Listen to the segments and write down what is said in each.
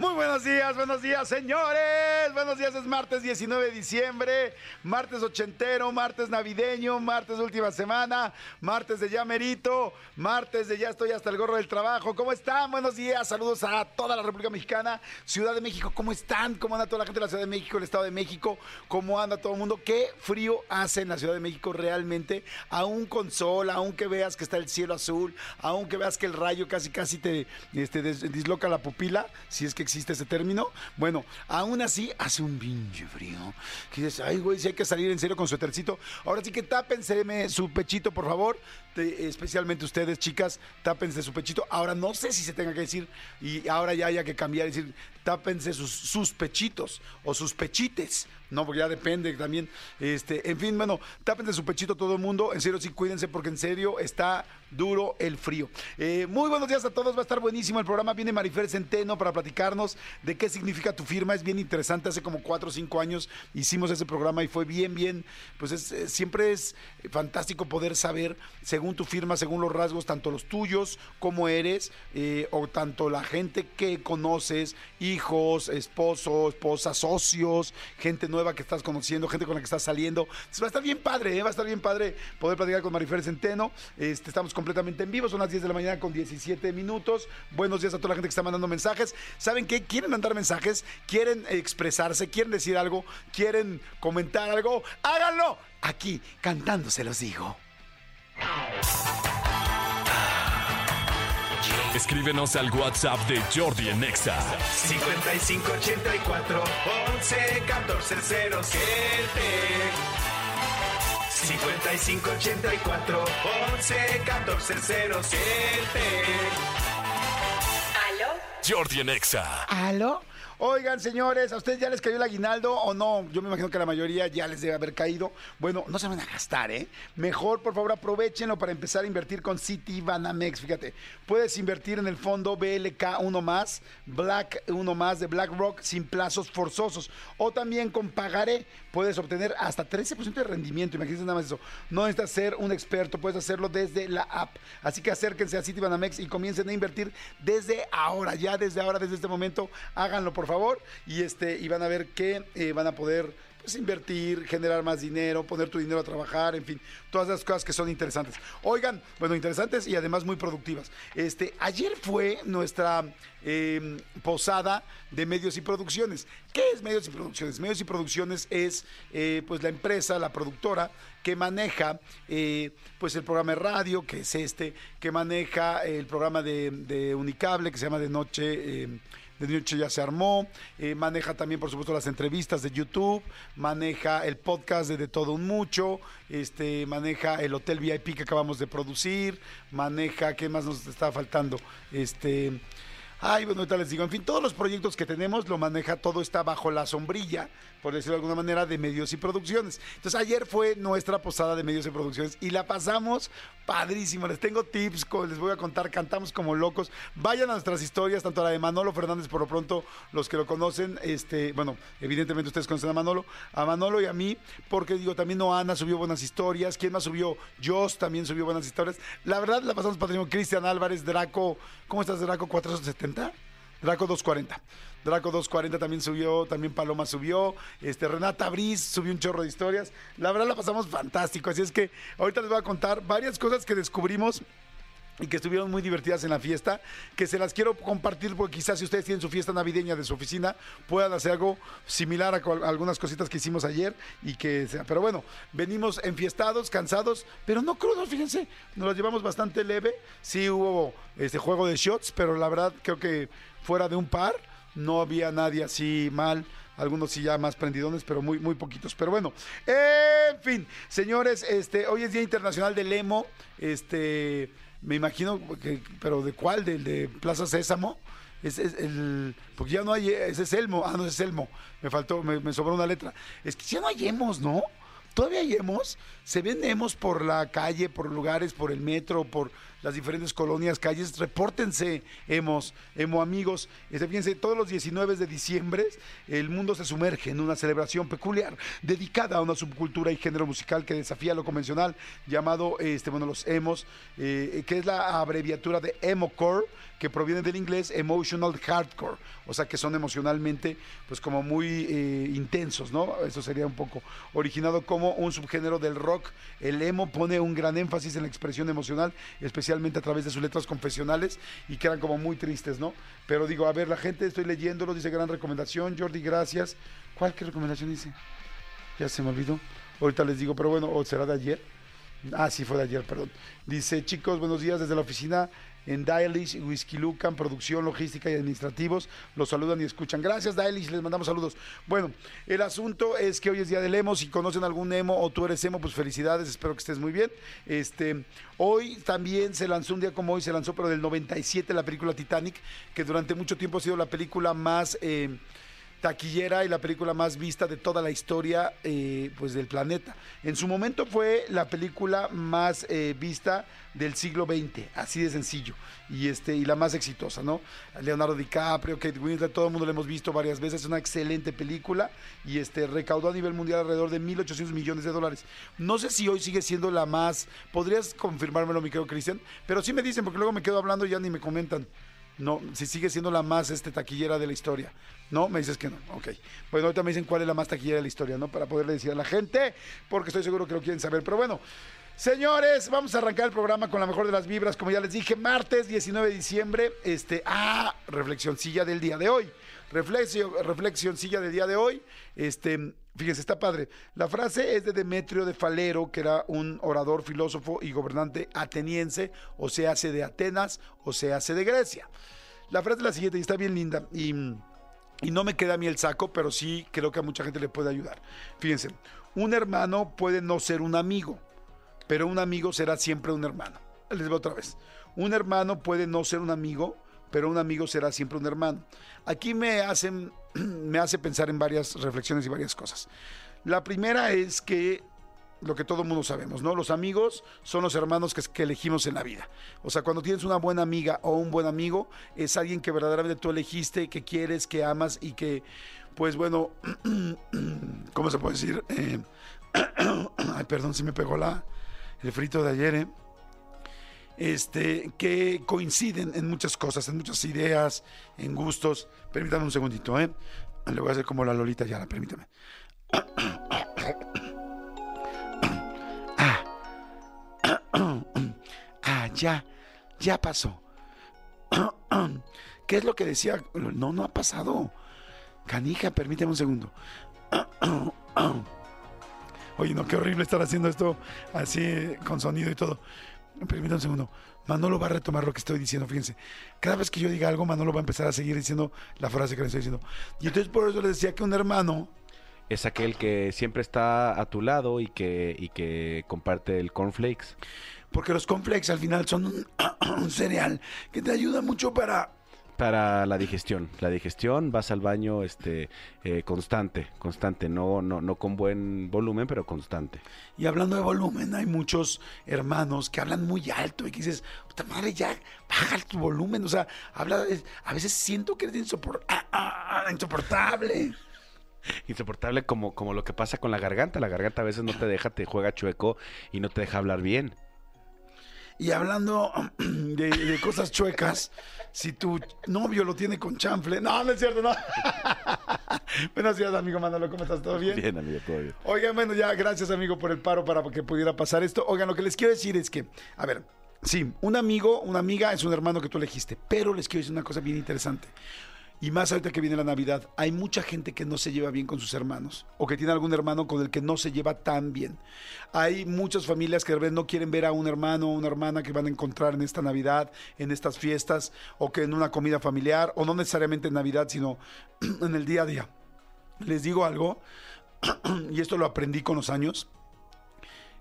Muy buenos días, buenos días, señores. Buenos días, es martes 19 de diciembre, martes ochentero, martes navideño, martes última semana, martes de ya merito, martes de ya estoy hasta el gorro del trabajo. ¿Cómo están? Buenos días, saludos a toda la República Mexicana, Ciudad de México. ¿Cómo están? ¿Cómo anda toda la gente de la Ciudad de México, el Estado de México? ¿Cómo anda todo el mundo? ¿Qué frío hace en la Ciudad de México realmente? Aún con sol, aún que veas que está el cielo azul, aún que veas que el rayo casi casi te este, disloca la pupila, si es que existe ese término. Bueno, aún así hace un pinche frío. Que dices, ay, güey, si hay que salir en serio con su etercito. Ahora sí que tápense su pechito, por favor. Te- especialmente ustedes, chicas, tápense su pechito. Ahora no sé si se tenga que decir, y ahora ya haya que cambiar decir, tápense sus, sus pechitos o sus pechites. No, porque ya depende también. Este, en fin, bueno, tápense su pechito todo el mundo. En serio, sí, cuídense porque en serio está duro el frío. Eh, muy buenos días a todos, va a estar buenísimo el programa. Viene Marifer Centeno para platicarnos de qué significa tu firma. Es bien interesante. Hace como cuatro o cinco años hicimos ese programa y fue bien, bien. Pues es, eh, siempre es fantástico poder saber, según tu firma, según los rasgos, tanto los tuyos, cómo eres, eh, o tanto la gente que conoces, hijos, esposo, esposa, socios, gente nueva que estás conociendo, gente con la que estás saliendo. Va a estar bien padre, ¿eh? va a estar bien padre poder platicar con Marifer Centeno. Este, estamos completamente en vivo, son las 10 de la mañana con 17 minutos. Buenos días a toda la gente que está mandando mensajes. ¿Saben qué? ¿Quieren mandar mensajes? ¿Quieren expresarse? ¿Quieren decir algo? ¿Quieren comentar algo? ¡Háganlo! Aquí, cantando se los digo. Escríbenos al WhatsApp de Jordi en Exa. 5584 11 14 07 5584 11 14 07 ¿Aló? Jordi en Exa. ¿Aló? Oigan, señores, ¿a ustedes ya les cayó el aguinaldo o no? Yo me imagino que la mayoría ya les debe haber caído. Bueno, no se van a gastar, ¿eh? Mejor, por favor, aprovechenlo para empezar a invertir con City Banamex. Fíjate, puedes invertir en el fondo BLK 1 más, Black 1 más de BlackRock sin plazos forzosos. O también con Pagaré puedes obtener hasta 13% de rendimiento. Imagínense nada más eso. No necesitas ser un experto, puedes hacerlo desde la app. Así que acérquense a City Banamex y comiencen a invertir desde ahora, ya desde ahora, desde este momento. Háganlo, por favor. Y, este, y van a ver que eh, van a poder pues, invertir, generar más dinero, poner tu dinero a trabajar, en fin, todas las cosas que son interesantes. Oigan, bueno, interesantes y además muy productivas. Este, ayer fue nuestra eh, posada de medios y producciones. ¿Qué es medios y producciones? Medios y producciones es eh, pues la empresa, la productora que maneja eh, pues el programa de radio, que es este, que maneja el programa de, de Unicable, que se llama De Noche. De noche ya se armó, eh, maneja también por supuesto las entrevistas de YouTube, maneja el podcast de, de Todo Un Mucho, este, maneja el Hotel VIP que acabamos de producir, maneja, ¿qué más nos está faltando? Este, ay, bueno, ahorita les digo, en fin, todos los proyectos que tenemos lo maneja, todo está bajo la sombrilla, por decirlo de alguna manera, de medios y producciones. Entonces ayer fue nuestra posada de medios y producciones y la pasamos padrísimo, les tengo tips, les voy a contar, cantamos como locos, vayan a nuestras historias, tanto la de Manolo Fernández por lo pronto, los que lo conocen, este, bueno, evidentemente ustedes conocen a Manolo, a Manolo y a mí, porque digo, también Noana subió buenas historias, ¿quién más subió? Joss también subió buenas historias, la verdad la pasamos padrísimo, Cristian Álvarez, Draco, ¿cómo estás Draco? ¿470? Draco 240. Draco 240 también subió, también Paloma subió, este Renata Briz subió un chorro de historias. La verdad la pasamos fantástico, así es que ahorita les voy a contar varias cosas que descubrimos y que estuvieron muy divertidas en la fiesta, que se las quiero compartir porque quizás si ustedes tienen su fiesta navideña de su oficina, puedan hacer algo similar a, algunas cositas que hicimos ayer y que. Pero bueno, venimos enfiestados, cansados, pero no crudos, fíjense, nos los llevamos bastante leve. Sí hubo este juego de shots, pero la verdad creo que fuera de un par, no había nadie así mal. Algunos sí ya más prendidones, pero muy, muy poquitos. Pero bueno, en fin, señores, este, hoy es Día Internacional del Emo. Este, me imagino que, pero ¿de cuál? ¿Del de Plaza Sésamo? Es, el, porque ya no hay, ese es Elmo, ah, no, es Elmo, me faltó, me, me sobró una letra. Es que ya no hay emos, ¿no? Todavía hay emos, se ven emos por la calle, por lugares, por el metro, por las diferentes colonias, calles. Repórtense, hemos, emo amigos. Este, fíjense, todos los 19 de diciembre el mundo se sumerge en una celebración peculiar dedicada a una subcultura y género musical que desafía lo convencional llamado, este, bueno, los emos, eh, que es la abreviatura de emocore que proviene del inglés emotional hardcore, o sea que son emocionalmente pues como muy eh, intensos, ¿no? Eso sería un poco originado como un subgénero del rock. El emo pone un gran énfasis en la expresión emocional, especialmente a través de sus letras confesionales y que eran como muy tristes, ¿no? Pero digo, a ver, la gente, estoy leyéndolo, dice gran recomendación, Jordi, gracias. ¿Cuál qué recomendación dice? Ya se me olvidó. Ahorita les digo, pero bueno, o será de ayer. Ah, sí, fue de ayer, perdón. Dice, chicos, buenos días desde la oficina en Dailish, Whisky Lucan, producción, logística y administrativos. Los saludan y escuchan. Gracias, Dailish, les mandamos saludos. Bueno, el asunto es que hoy es día del emo. Si conocen algún emo o tú eres emo, pues felicidades, espero que estés muy bien. Este, hoy también se lanzó un día como hoy, se lanzó, pero del 97 la película Titanic, que durante mucho tiempo ha sido la película más. Eh, taquillera y la película más vista de toda la historia eh, pues del planeta. En su momento fue la película más eh, vista del siglo XX, así de sencillo, y este y la más exitosa, ¿no? Leonardo DiCaprio, Kate Winslet, todo el mundo lo hemos visto varias veces, es una excelente película y este recaudó a nivel mundial alrededor de 1.800 millones de dólares. No sé si hoy sigue siendo la más, podrías confirmármelo, mi querido Cristian, pero sí me dicen, porque luego me quedo hablando y ya ni me comentan. No, si sigue siendo la más este, taquillera de la historia. No, me dices que no. Ok. Bueno, ahorita me dicen cuál es la más taquillera de la historia, ¿no? Para poderle decir a la gente, porque estoy seguro que lo quieren saber. Pero bueno, señores, vamos a arrancar el programa con la mejor de las vibras. Como ya les dije, martes 19 de diciembre. Este, ah, reflexioncilla del día de hoy. Reflexión, reflexioncilla del día de hoy. Este, Fíjense, está padre. La frase es de Demetrio de Falero, que era un orador, filósofo y gobernante ateniense, o se hace de Atenas, o se hace de Grecia. La frase es la siguiente y está bien linda. Y, y no me queda a mí el saco, pero sí creo que a mucha gente le puede ayudar. Fíjense, un hermano puede no ser un amigo, pero un amigo será siempre un hermano. Les veo otra vez. Un hermano puede no ser un amigo, pero un amigo será siempre un hermano. Aquí me hacen me hace pensar en varias reflexiones y varias cosas. La primera es que lo que todo mundo sabemos, ¿no? Los amigos son los hermanos que, que, elegimos en la vida. O sea, cuando tienes una buena amiga o un buen amigo, es alguien que verdaderamente tú elegiste, que quieres, que amas y que, pues bueno, ¿cómo se puede decir? Eh, ay, perdón si me pegó la, el frito de ayer, ¿eh? Este, que coinciden en muchas cosas, en muchas ideas, en gustos. Permítame un segundito, ¿eh? Le voy a hacer como la Lolita ya, permítame. Ah. ah, ya, ya pasó. ¿Qué es lo que decía? No, no ha pasado. Canija, permíteme un segundo. Oye, no, qué horrible estar haciendo esto así con sonido y todo. Permítanme un segundo. Manolo va a retomar lo que estoy diciendo, fíjense. Cada vez que yo diga algo, Manolo va a empezar a seguir diciendo la frase que le estoy diciendo. Y entonces por eso le decía que un hermano... Es aquel que siempre está a tu lado y que, y que comparte el cornflakes. Porque los cornflakes al final son un, un cereal que te ayuda mucho para para la digestión. La digestión, vas al baño este eh, constante, constante, no, no, no con buen volumen, pero constante. Y hablando de volumen, hay muchos hermanos que hablan muy alto y que dices, puta madre, ya baja tu volumen. O sea, habla, a veces siento que eres ah, ah, ah, insoportable. Insoportable como, como lo que pasa con la garganta. La garganta a veces no te deja, te juega chueco y no te deja hablar bien. Y hablando de, cosas chuecas, si tu novio lo tiene con chanfle. No, no es cierto, no. Buenos días, amigo Manolo, ¿cómo estás? ¿Todo bien? Bien, amigo, todo bien. Oigan, bueno, ya, gracias, amigo, por el paro para que pudiera pasar esto. Oigan, lo que les quiero decir es que, a ver, sí, un amigo, una amiga es un hermano que tú elegiste, pero les quiero decir una cosa bien interesante. Y más ahorita que viene la Navidad, hay mucha gente que no se lleva bien con sus hermanos o que tiene algún hermano con el que no se lleva tan bien. Hay muchas familias que no quieren ver a un hermano o una hermana que van a encontrar en esta Navidad, en estas fiestas o que en una comida familiar o no necesariamente en Navidad, sino en el día a día. Les digo algo, y esto lo aprendí con los años.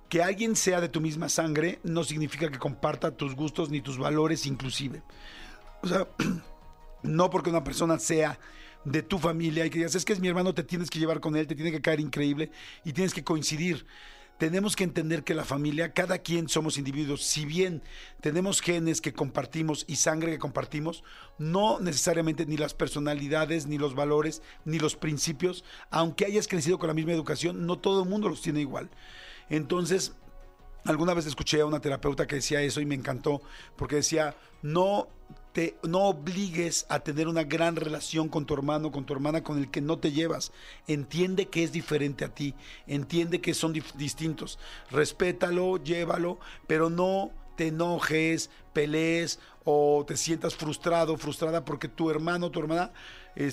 Que alguien sea de tu misma sangre no significa que comparta tus gustos ni tus valores inclusive. O sea, no porque una persona sea de tu familia y que digas, es que es mi hermano, te tienes que llevar con él, te tiene que caer increíble y tienes que coincidir. tenemos que entender que la familia, cada quien somos individuos, si bien tenemos genes que compartimos y sangre que compartimos, no necesariamente ni las personalidades, ni los valores, ni los principios, aunque hayas crecido con la misma educación, no todo el mundo los tiene igual. Entonces, alguna vez escuché a una terapeuta que decía eso y me encantó, porque decía, no no obligues a tener una gran relación con tu hermano, con tu hermana, con el que no te llevas. Entiende que es diferente a ti, entiende que son distintos. Respétalo, llévalo, pero no te enojes, pelees o te sientas frustrado, frustrada porque tu hermano o tu hermana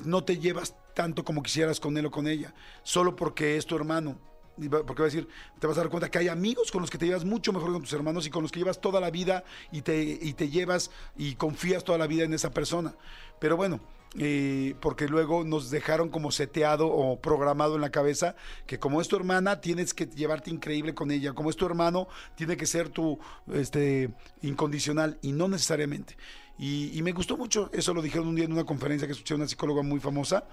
no te llevas tanto como quisieras con él o con ella, solo porque es tu hermano. Porque va a decir, te vas a dar cuenta que hay amigos con los que te llevas mucho mejor con tus hermanos y con los que llevas toda la vida y te, y te llevas y confías toda la vida en esa persona. Pero bueno, eh, porque luego nos dejaron como seteado o programado en la cabeza que como es tu hermana tienes que llevarte increíble con ella, como es tu hermano tiene que ser tu este, incondicional y no necesariamente. Y, y me gustó mucho, eso lo dijeron un día en una conferencia que escuché a una psicóloga muy famosa,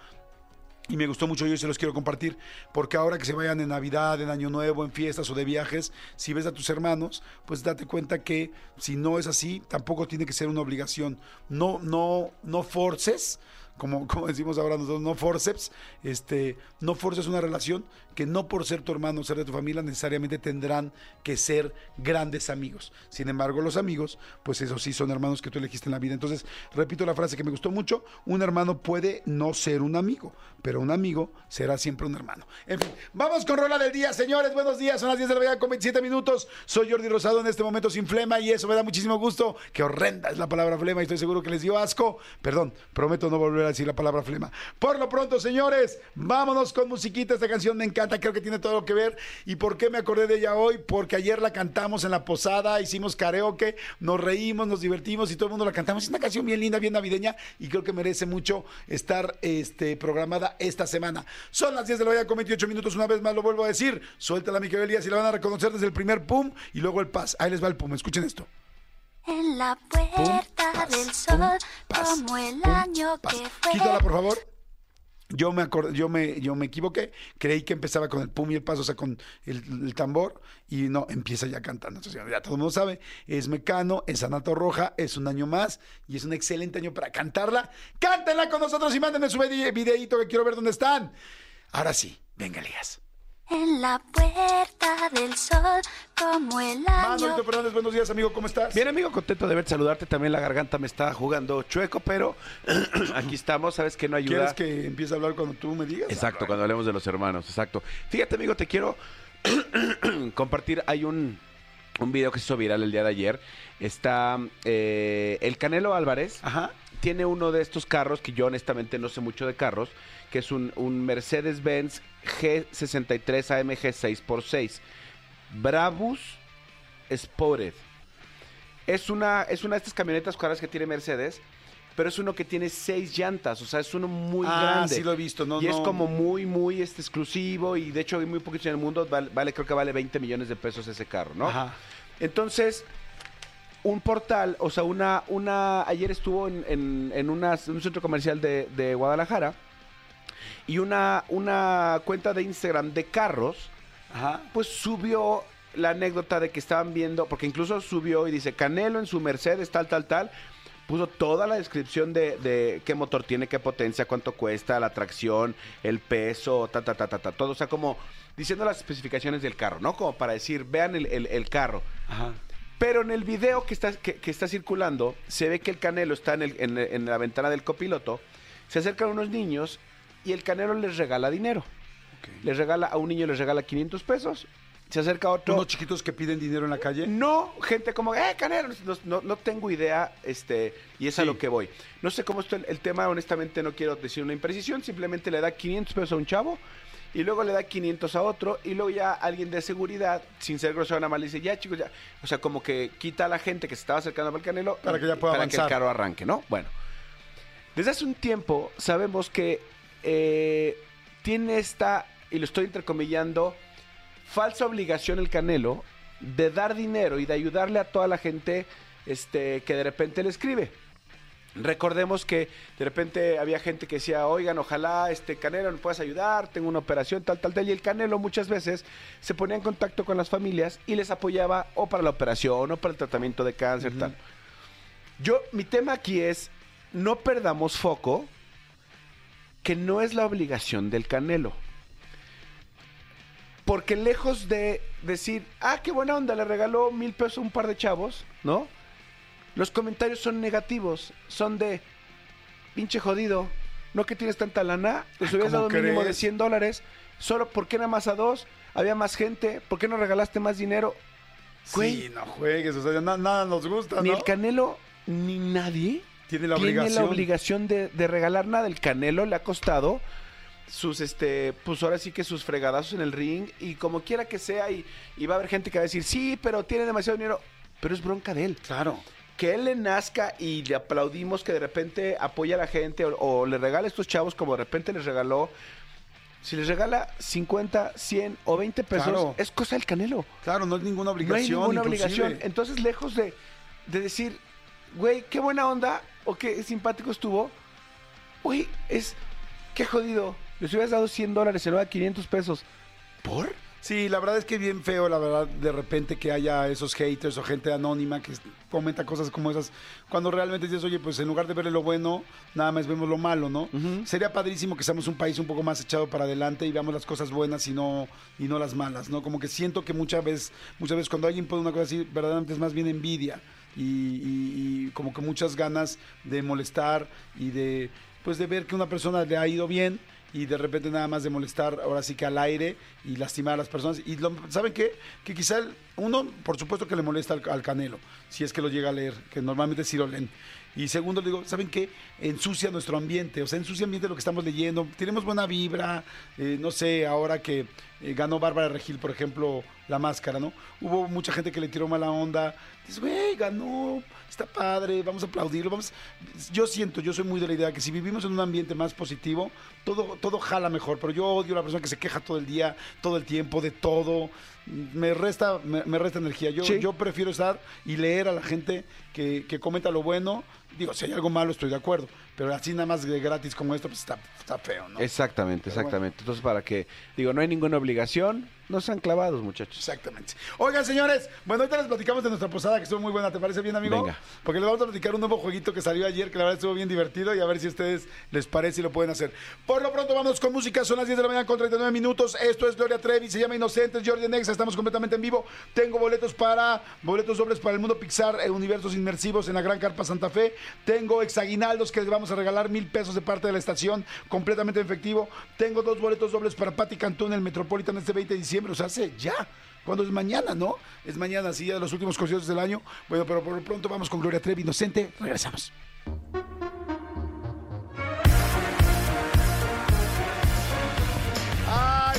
y me gustó mucho, yo se los quiero compartir, porque ahora que se vayan en Navidad, en Año Nuevo, en fiestas o de viajes, si ves a tus hermanos, pues date cuenta que si no es así, tampoco tiene que ser una obligación. No, no, no forces, como, como decimos ahora nosotros, no forceps, este, no forces una relación que no por ser tu hermano o ser de tu familia necesariamente tendrán que ser grandes amigos. Sin embargo, los amigos, pues eso sí, son hermanos que tú elegiste en la vida. Entonces, repito la frase que me gustó mucho, un hermano puede no ser un amigo, pero un amigo será siempre un hermano. En fin, vamos con rola del día, señores, buenos días, son las 10 de la mañana con 27 minutos, soy Jordi Rosado en este momento sin flema y eso me da muchísimo gusto, que horrenda es la palabra flema y estoy seguro que les dio asco, perdón, prometo no volver a decir la palabra flema. Por lo pronto, señores, vámonos con musiquita, esta canción me encanta, creo que tiene todo lo que ver. ¿Y por qué me acordé de ella hoy? Porque ayer la cantamos en la posada, hicimos karaoke, nos reímos, nos divertimos y todo el mundo la cantamos. Es una canción bien linda, bien navideña y creo que merece mucho estar este, programada esta semana. Son las 10 de la mañana con 28 minutos, una vez más lo vuelvo a decir. Suéltala, mi querido Elías, y la van a reconocer desde el primer pum y luego el paz. Ahí les va el pum, escuchen esto. En la puerta del pum, sol, como el pum, año que fue. Quítala, por favor. Yo me, acordé, yo, me, yo me equivoqué, creí que empezaba con el pum y el paso, o sea, con el, el tambor, y no, empieza ya cantando. Entonces, ya todo el mundo sabe, es Mecano, es Anato Roja, es un año más, y es un excelente año para cantarla. Cántenla con nosotros y mándenme su vide- videíto que quiero ver dónde están. Ahora sí, venga, Elías. En la puerta del sol, como el año. Manolito Fernández, buenos días, amigo, ¿cómo estás? Bien, amigo, contento de verte, saludarte. También la garganta me está jugando chueco, pero aquí estamos. Sabes que no ayuda. ¿Quieres que empiece a hablar cuando tú me digas? Exacto, cuando hablemos de los hermanos, exacto. Fíjate, amigo, te quiero compartir. Hay un, un video que se hizo viral el día de ayer. Está eh, el Canelo Álvarez. Ajá. Tiene uno de estos carros que yo honestamente no sé mucho de carros, que es un, un Mercedes-Benz G63 AMG 6x6. Brabus Spotted. Es una, es una de estas camionetas caras que tiene Mercedes, pero es uno que tiene seis llantas, o sea, es uno muy Ah, grande. sí lo he visto, no, Y es no. como muy, muy este, exclusivo y de hecho hay muy poquitos en el mundo, vale, vale, creo que vale 20 millones de pesos ese carro, ¿no? Ajá. Entonces, un portal, o sea, una, una, ayer estuvo en, en, en una- en un centro comercial de, de Guadalajara y una, una cuenta de Instagram de carros, Ajá. pues subió la anécdota de que estaban viendo, porque incluso subió y dice Canelo en su Mercedes, tal, tal, tal. Puso toda la descripción de, de qué motor tiene, qué potencia, cuánto cuesta, la tracción, el peso, ta, ta, ta, ta, ta, todo. O sea, como diciendo las especificaciones del carro, ¿no? Como para decir, vean el, el- el carro. Ajá. Pero en el video que está, que, que está circulando, se ve que el Canelo está en, el- en- en la ventana del copiloto, se acercan unos niños y el Canelo les regala dinero. Les regala, a un niño les regala 500 pesos, se acerca otro... Unos chiquitos que piden dinero en la calle. No, gente como, eh, Canelo, no, no- no tengo idea, este, y es a lo que voy. No sé cómo está el, el tema, honestamente no quiero decir una imprecisión, simplemente le da 500 pesos a un chavo, y luego le da 500 a otro, y luego ya alguien de seguridad, sin ser grosero nada más, le dice, ya chicos, ya. O sea, como que quita a la gente que se estaba acercando al Canelo. Para que ya pueda Para que el carro arranque, ¿no? Bueno. Desde hace un tiempo sabemos que eh, tiene esta, y lo estoy entrecomillando, falsa obligación el Canelo de dar dinero y de ayudarle a toda la gente este, que de repente le escribe. Recordemos que de repente había gente que decía, oigan, ojalá este Canelo nos puedas ayudar, tengo una operación, tal, tal, tal. Y el Canelo muchas veces se ponía en contacto con las familias y les apoyaba o para la operación o para el tratamiento de cáncer, tal. Yo, mi tema aquí es, no perdamos foco que no es la obligación del Canelo. Porque lejos de decir, ah, qué buena onda, le regaló mil pesos a un par de chavos, ¿no? Los comentarios son negativos, son de, pinche jodido, no que tienes tanta lana, les Ay, hubieras ¿cómo dado mínimo de crees? 100 dólares, solo, ¿por qué nada más a dos? Había más gente, ¿por qué no regalaste más dinero? Güey, Sí, no juegues, o sea, na- nada nos gusta, ni ¿no? el Canelo ni nadie Tiene la tiene obligación. la obligación de, de regalar nada. El Canelo le ha costado sus, este, pues ahora sí que sus fregadazos en el ring y como quiera que sea y, y va a haber gente que va a decir, sí, pero tiene demasiado dinero, pero es bronca de él. Claro. Que él le nazca y le aplaudimos que de repente apoya a la gente o, o le regala a estos chavos como de repente les regaló. Si les regala 50, 100 o 20 pesos, Claro. es cosa del Canelo. Claro, no es ninguna No hay obligación. ninguna inclusive. obligación. Entonces, lejos de, de decir, güey, qué buena onda o qué simpático estuvo, güey, es, qué jodido. Les hubieras dado 100 dólares, se lo da 500 pesos. ¿Por? Sí, la verdad es que es bien feo, la verdad, de repente que haya esos haters o gente anónima que comenta cosas como esas, cuando realmente dices, oye, pues en lugar de verle lo bueno, nada más vemos lo malo, ¿no? Sería padrísimo que seamos un país un poco más echado para adelante y veamos las cosas buenas y no, y no las malas, ¿no? Como que siento que muchas veces, muchas veces cuando alguien pone una cosa así, verdaderamente es más bien envidia y, y- y como que muchas ganas de molestar y de, pues de ver que una persona le ha ido bien y de repente nada más de molestar ahora sí que al aire y lastimar a las personas. Y lo- ¿saben qué? Que quizá uno, por supuesto que le molesta al, al Canelo, si es que lo llega a leer, que normalmente sí lo leen. Y segundo, le digo, ¿saben qué? Ensucia nuestro ambiente, o sea, ensucia ambiente lo que estamos leyendo. Tenemos buena vibra, eh, no sé, ahora que eh, ganó Bárbara Regil, por ejemplo, la máscara, ¿no? Hubo mucha gente que le tiró mala onda. Dices, güey, ganó, está padre, vamos a aplaudirlo. Vamos. Yo siento, yo soy muy de la idea que si vivimos en un ambiente más positivo, todo, todo jala mejor. Pero yo odio a la persona que se queja todo el día, todo el tiempo, de todo. Me resta, me, me resta energía. Yo, Sí. yo prefiero estar y leer a la gente que, que comenta lo bueno. Digo, si hay algo malo, estoy de acuerdo. Pero así nada más de gratis como esto, pues está, está feo, ¿no? Exactamente, Pero bueno. exactamente. Entonces, para que, digo, no hay ninguna obligación, no sean clavados, muchachos. Exactamente. Oigan, señores, bueno, ahorita les platicamos de nuestra posada que estuvo muy buena. ¿Te parece bien, amigo? Venga. Porque les vamos a platicar un nuevo jueguito que salió ayer, que la verdad estuvo bien divertido y a ver si a ustedes les parece y lo pueden hacer. Por lo pronto, vamos con música. Son las 10 de la mañana con 39 minutos. Esto es Gloria Trevi, se llama Inocentes, Jordi Nexa. Estamos completamente en vivo. Tengo boletos para, boletos dobles para el mundo Pixar, eh, universos inmersivos en la Gran Carpa Santa Fe. Tengo exaguinaldos que les vamos a regalar mil pesos de parte de la estación, completamente en efectivo. Tengo dos boletos dobles para Patti Cantú en el Metropolitan este 20 de diciembre. O sea, hace ya. Cuando es mañana, ¿no? Es mañana, sí, ya de los últimos conciertos del año. Bueno, pero por lo pronto vamos con Gloria Trevi, Inocente. Regresamos.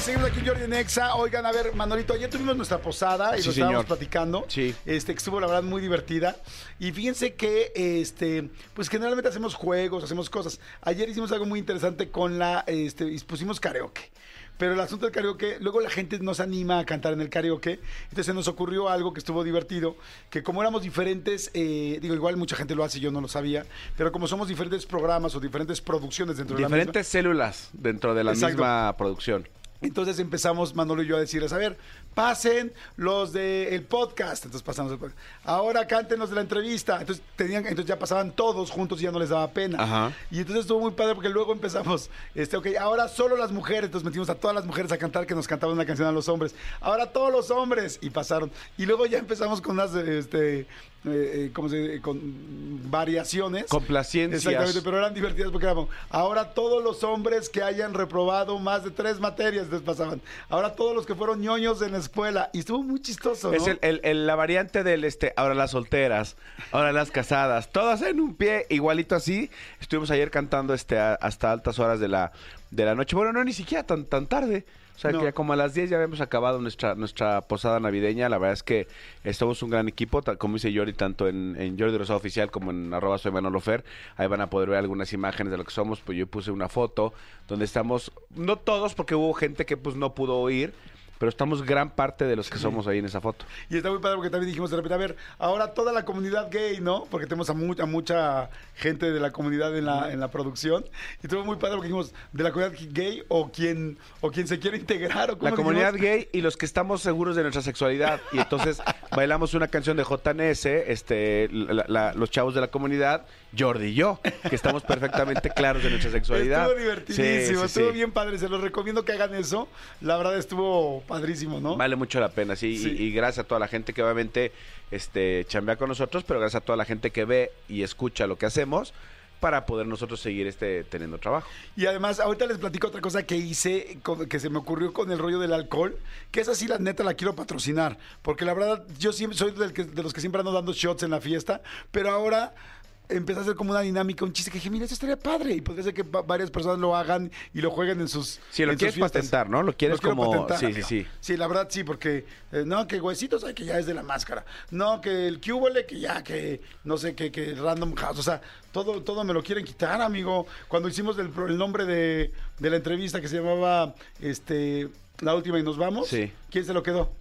Seguimos aquí Jordi Nexa. Oigan, a ver, Manolito, ayer tuvimos nuestra posada y Sí, lo estábamos señor. platicando. Sí. Este, que estuvo la verdad muy divertida. Y fíjense que, este, pues generalmente hacemos juegos, hacemos cosas. Ayer hicimos algo muy interesante con la, este, pusimos karaoke. Pero el asunto del karaoke, luego la gente nos anima a cantar en el karaoke. Entonces se nos ocurrió algo que estuvo divertido, que como éramos diferentes, eh, digo, igual mucha gente lo hace, yo no lo sabía, pero como somos diferentes programas o diferentes producciones dentro de la misma, Diferentes células dentro de la Exacto. misma producción. Entonces empezamos Manolo y yo a decirles, a ver, pasen los del podcast. Entonces pasamos el podcast. Ahora canten los de la entrevista. Entonces, tenían, entonces ya pasaban todos juntos y ya no les daba pena. Ajá. Y entonces estuvo muy padre porque luego empezamos, este, ok, ahora solo las mujeres. Entonces metimos a todas las mujeres a cantar que nos cantaban una canción a los hombres. Ahora todos los hombres. Y pasaron. Y luego ya empezamos con unas, este, eh, eh, ¿cómo se dice? Con variaciones. Complacencias. Exactamente, pero eran divertidas porque eran, ahora todos los hombres que hayan reprobado más de tres materias, entonces pasaban. Ahora todos los que fueron ñoños en la escuela. Y estuvo muy chistoso, ¿no? Es el, el- el- la variante del este, ahora las solteras, ahora las casadas, todas en un pie, igualito así. Estuvimos ayer cantando este a- hasta altas horas de la, de la noche. Bueno, no ni siquiera tan, tan tarde. O sea, No. que ya como a las 10 ya habíamos acabado nuestra, nuestra posada navideña. La verdad es que estamos un gran equipo, tal como dice Jordi, tanto en, en Jordi Rosado Oficial como en arroba soy Manolo Fer. Ahí van a poder ver algunas imágenes de lo que somos. Pues yo puse una foto donde estamos, no todos, porque hubo gente que pues no pudo ir, pero estamos gran parte de los que somos ahí en esa foto. Y está muy padre porque también dijimos de repente, a ver, ahora toda la comunidad gay, ¿no? Porque tenemos a, mu- a mucha gente de la comunidad en la, en la producción. Y estuvo muy padre porque dijimos, de la comunidad gay o quien, o quien se quiere integrar. O La comunidad dijimos. gay y los que estamos seguros de nuestra sexualidad. Y entonces bailamos una canción de JNS, este, la- la- los chavos de la comunidad, Jordi y yo, que estamos perfectamente claros de nuestra sexualidad. Estuvo divertidísimo, Sí, sí, estuvo sí. bien padre. Se los recomiendo que hagan eso. La verdad estuvo padrísimo, ¿no? Vale mucho la pena, sí. Y, y gracias a toda la gente que obviamente este, chambea con nosotros, pero gracias a toda la gente que ve y escucha lo que hacemos para poder nosotros seguir este, teniendo trabajo. Y además, ahorita les platico otra cosa que hice, que se me ocurrió con el rollo del alcohol, que esa sí, la neta, la quiero patrocinar. Porque la verdad, yo siempre soy del que- de los que siempre ando dando shots en la fiesta, pero ahora empecé a hacer como una dinámica, un chiste que dije, mira, esto estaría padre. Y podría ser que va- varias personas lo hagan y lo jueguen en sus Sí, lo en sus quieres fiestas. patentar, ¿no? Lo quieres como- patentar, sí, sí, sí. Sí, la verdad sí, porque eh, no, que huesitos, ay, que ya es de la máscara. No, que el cubole, que ya, que no sé, que, que random house. O sea, todo, todo me lo quieren quitar, amigo. Cuando hicimos el, nombre de, de la entrevista que se llamaba este La última y nos vamos, Sí. ¿quién se lo quedó?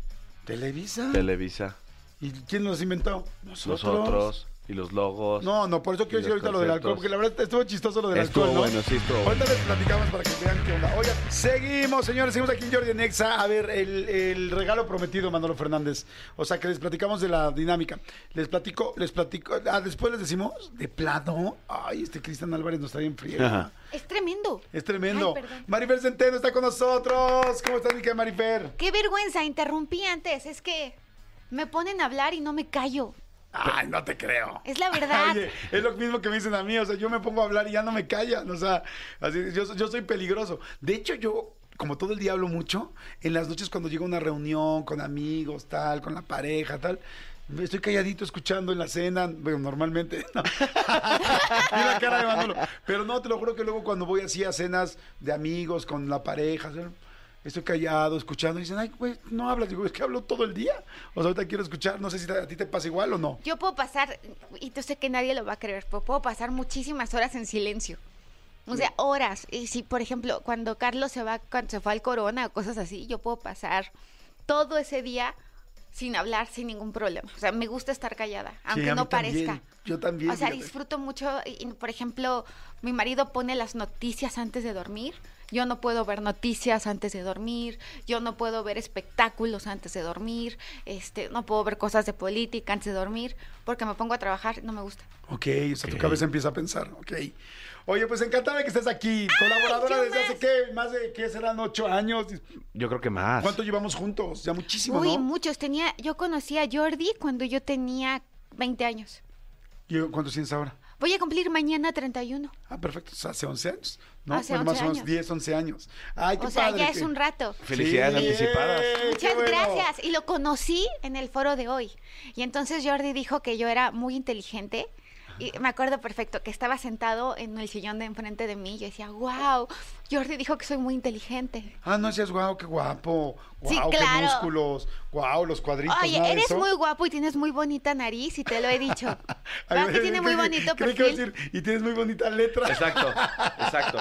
Televisa. Televisa, ¿Y quién los inventó? nosotros y los logos. No, no, por eso quiero decir ahorita lo del alcohol, conceptos. porque la verdad estuvo chistoso lo del Estuvo alcohol, ¿no? bueno, sí, estuvo Ahorita bueno. les platicamos para que vean qué onda. Oigan, seguimos, señores, seguimos aquí en Jordi Nexa. A ver, el, el regalo prometido, Manolo Fernández. O sea, que les platicamos de la dinámica. Les platico, les platico. Ah, después les decimos, de plano. Ay, este Cristian Álvarez nos está bien frío. Ajá. Es tremendo. Es tremendo. Ay. Marifer Centeno está con nosotros. ¿Cómo estás, Marifer? Qué vergüenza, interrumpí antes. Es que me ponen a hablar y no me callo. Ay, no te creo. Es la verdad. Oye, es lo mismo que me dicen a mí. O sea, yo me pongo a hablar y ya no me callan. O sea, así, yo, yo soy peligroso. De hecho, yo, como todo el día hablo mucho, en las noches cuando llego a una reunión con amigos, tal, con la pareja, tal. Estoy calladito escuchando en la cena, bueno, normalmente. ¿no? La cara de Manolo. Pero no, te lo juro que luego cuando voy así a cenas de amigos con la pareja, ¿sí? Estoy callado, escuchando, y dicen, ay, güey, no hablas. Digo, es que hablo todo el día. O sea, ahorita quiero escuchar, no sé si a ti te pasa igual o no. Yo puedo pasar, y yo sé que nadie lo va a creer, pero puedo pasar muchísimas horas en silencio. O sea, horas. Y si, por ejemplo, cuando Carlos se va, cuando se fue al corona o cosas así, yo puedo pasar todo ese día sin hablar, sin ningún problema. O sea, me gusta estar callada, aunque no también. parezca. Yo también, O sea, fíjate. disfruto mucho. y, por ejemplo, mi marido pone las noticias antes de dormir. Yo no puedo ver noticias antes de dormir. Yo no puedo ver espectáculos antes de dormir. Este, no puedo ver cosas de política antes de dormir porque me pongo a trabajar. y No me gusta. Ok, o sea, tu cabeza empieza a pensar, ok. Oye, pues encantada de que estés aquí, colaboradora yo desde hace, más. ¿qué? Más de, ¿qué serán? ¿Ocho años? Yo creo que más. ¿Cuánto llevamos juntos? Ya muchísimo, Uy, ¿no? muchos. Tenía, yo conocí a Jordi cuando yo tenía 20 años. ¿Y cuántos tienes ahora? Voy a cumplir mañana 31. Ah, perfecto, o sea, hace 11 años, ¿no? Hace Bueno, más 11 o menos años. 10, 11 años. Ay, qué O sea, padre ya que- es un rato. Felicidades Sí, anticipadas. Muchas bueno. gracias. Y lo conocí en el foro de hoy. Y entonces Jordi dijo que yo era muy inteligente. Y me acuerdo perfecto que estaba sentado en el sillón de enfrente de mí. Y yo decía, wow, Jordi dijo que soy muy inteligente. Ah, no decías, guau, qué guapo. Sí, Guau, claro. qué músculos. Guau, los cuadritos, Oye, nada de eres eso. muy guapo y tienes muy bonita nariz y te lo he dicho. Ay, ¿Verdad que tiene muy que- bonito que perfil? decir, y tienes muy bonita letra. Exacto, exacto.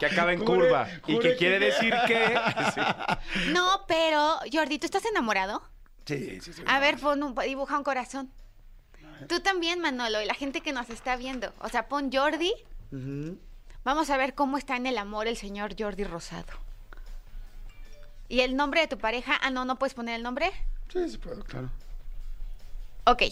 Que acaba en Jure- curva. y que quiere que- decir que. Sí. No, pero Jordi, ¿tú estás enamorado? Sí, sí, sí. A ver, pon un, dibuja un corazón. Tú también, Manolo, y la gente que nos está viendo. O sea, pon Jordi. Vamos a ver cómo está en el amor el señor Jordi Rosado. ¿Y el nombre de tu pareja? Ah, no, no puedes poner el nombre. Sí, sí puedo, claro. Ok.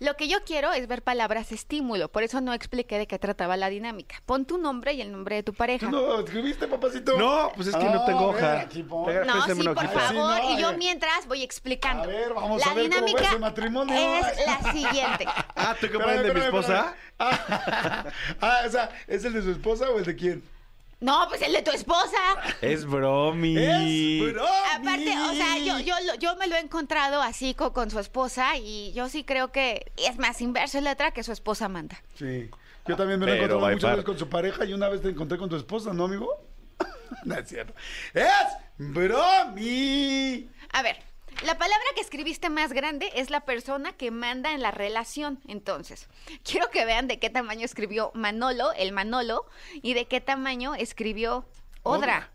Lo que yo quiero es ver palabras estímulo, por eso no expliqué de qué trataba la dinámica. Pon tu nombre y el nombre de tu pareja. ¿Tú no escribiste, papacito? No, pues es que no Ah, tengo a ver, hoja. No, sí, por favor. Sí, no, y yo ver. mientras voy explicando. A ver, vamos la a ver cómo va dinámica ese matrimonio. es la siguiente. Ah, ¿tú qué de mi esposa? Ah, ah, o sea, ¿es el de su esposa o el de quién? No, pues el de tu esposa. Es bromi. Es bromi. Aparte, o sea, yo, yo, yo me lo he encontrado así co- con, su esposa y yo sí creo que es más inverso letra que su esposa manda. Sí. Yo también me lo he encontrado muchas far. veces con su pareja y una vez te encontré con tu esposa, ¿no, amigo? no es cierto. ¡Es bromi! A ver, la palabra que escribiste más grande es la persona que manda en la relación. Entonces, quiero que vean de qué tamaño escribió Manolo, el Manolo, y de qué tamaño escribió Odra.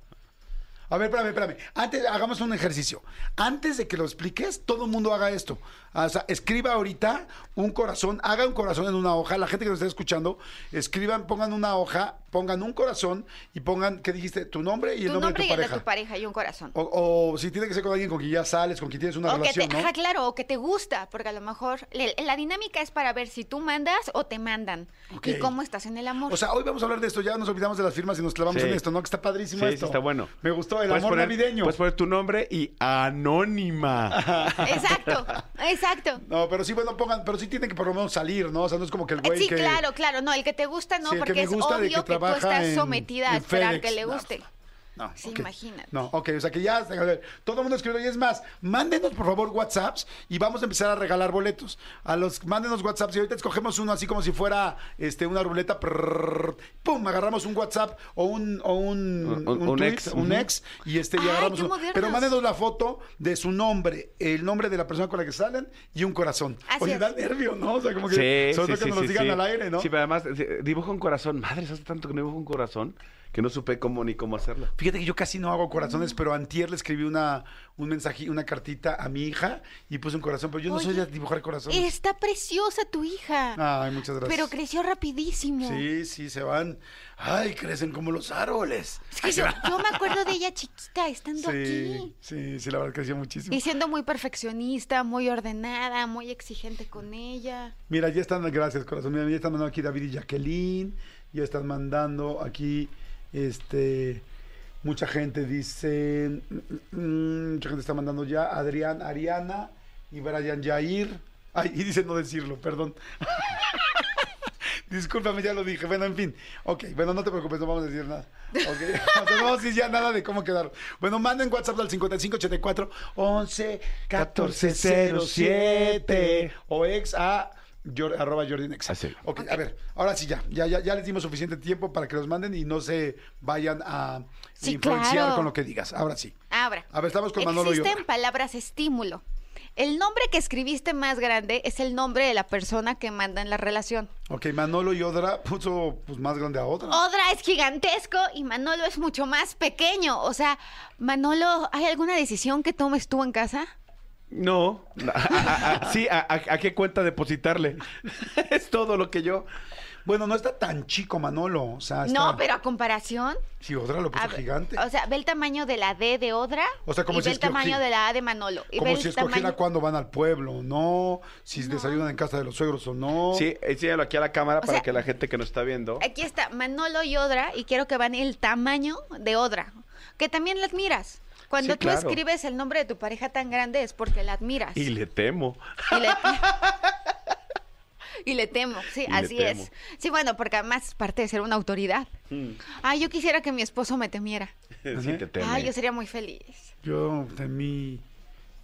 A ver, espérame, espérame. Antes, hagamos un ejercicio. Antes de que lo expliques, todo el mundo haga esto. O sea, escriba ahorita un corazón, haga un corazón en una hoja. La gente que nos está escuchando, escriban, pongan una hoja, pongan un corazón y pongan, ¿qué dijiste? Tu nombre y el Tu nombre, nombre de y tu el de pareja. tu pareja y un corazón. O, o si tiene que ser con alguien con quien ya sales, con quien tienes una O que relación, te, ¿no? ajá, claro, o que te gusta, porque a lo mejor le- la dinámica es para ver si tú mandas o te mandan Ok. y cómo estás en el amor. O sea, hoy vamos a hablar de esto, ya nos olvidamos de las firmas y nos clavamos Sí. en esto, ¿no? Que está padrísimo Sí, sí, esto. está bueno. Me gustó el Puedes amor poner- navideño. Puedes poner tu nombre y anónima. exacto, exacto. No, pero sí, bueno, pongan, pero sí tienen que por lo menos salir, ¿no? O sea, no es como que el güey sí, que... claro, claro, no, el que te gusta no, Sí, porque es obvio que que, tú estás en- sometida a esperar FedEx. que le guste. No, Sí, ok. imagínate. No, ok, o sea que ya, a ver, todo el mundo escribió y es más, mándenos por favor WhatsApps y vamos a empezar a regalar boletos. A los, mándenos WhatsApps y ahorita escogemos uno así como si fuera este, una ruleta, pum, agarramos un WhatsApp o un, o un, Un- un- un tweet, ex, un ex y este, y agarramos uno. Pero mándenos la foto de su nombre, el nombre de la persona con la que salen y un corazón. Así Oye, es. da nervio, ¿no? O sea, como que, Sí, sobre sí, todo que sí, nos digan sí. al aire, ¿no? Sí, pero además eh, dibuja un corazón. Madre, hace tanto que no dibujo un corazón que no supe cómo ni cómo hacerlo. Fíjate que yo casi no hago corazones, pero antier le escribí una, un mensaje, una cartita a mi hija y puse un corazón, pero yo no soy de dibujar corazones. Está preciosa tu hija, Ay, muchas gracias. pero creció rapidísimo. Sí, sí, se van. Ay, crecen como los árboles. Es que yo, yo me acuerdo de ella chiquita, estando Sí, aquí. sí, sí, la verdad creció muchísimo. Y siendo muy perfeccionista, muy ordenada, muy exigente con ella. Mira, ya están, gracias, corazón. Mira, ya están mandando aquí David y Jacqueline. Ya están mandando aquí, este, mucha gente dice, mm, mm, mucha gente está mandando ya, Adrián, Ariana y Brian Jair. Ay, y dice no decirlo, perdón. Discúlpame, ya lo dije. Bueno, en fin. Ok, bueno, no te preocupes, no vamos a decir nada. No vamos a decir ya nada de cómo quedaron. Bueno, manden WhatsApp al 5584 11 14 07 o ex a Jor- arroba Jordi Nexa. Así. Ok, a ver, ahora sí ya, ya, ya, ya les dimos suficiente tiempo para que los manden y no se vayan a Sí, influenciar claro. con lo que digas. Ahora sí. Ahora, A ver, estamos con Manolo y existen Obra. palabras estímulo. El nombre que escribiste más grande es el nombre de la persona que manda en la relación. Ok, Manolo y Odra puso pues, más grande a Odra. Odra es gigantesco y Manolo es mucho más pequeño. O sea, Manolo, ¿hay alguna decisión que tomes tú en casa? No. A- a- a- sí, a, a- a qué cuenta depositarle? es todo lo que yo. Bueno, no está tan chico Manolo. O sea, está... No, pero a comparación. Sí, Odra lo puso gigante. O sea, ve el tamaño de la D de Odra O sea, como y si ve el tamaño de la A de Manolo. Y Como si escogiera tamaño- cuándo van al pueblo, no, si desayunan en casa de los suegros o no. Sí, enséñalo aquí a la cámara para sea, que la gente que nos está viendo. Aquí está Manolo y Odra y quiero que vean el tamaño de Odra, que también la admiras. Cuando Sí, tú claro. escribes el nombre de tu pareja tan grande es porque la admiras. Y le temo. Y le, y le temo, sí, Y así temo. es. Sí, bueno, porque además es parte de ser una autoridad. Ay, yo quisiera que mi esposo me temiera. sí, te teme. Ay, yo sería muy feliz. Yo temí.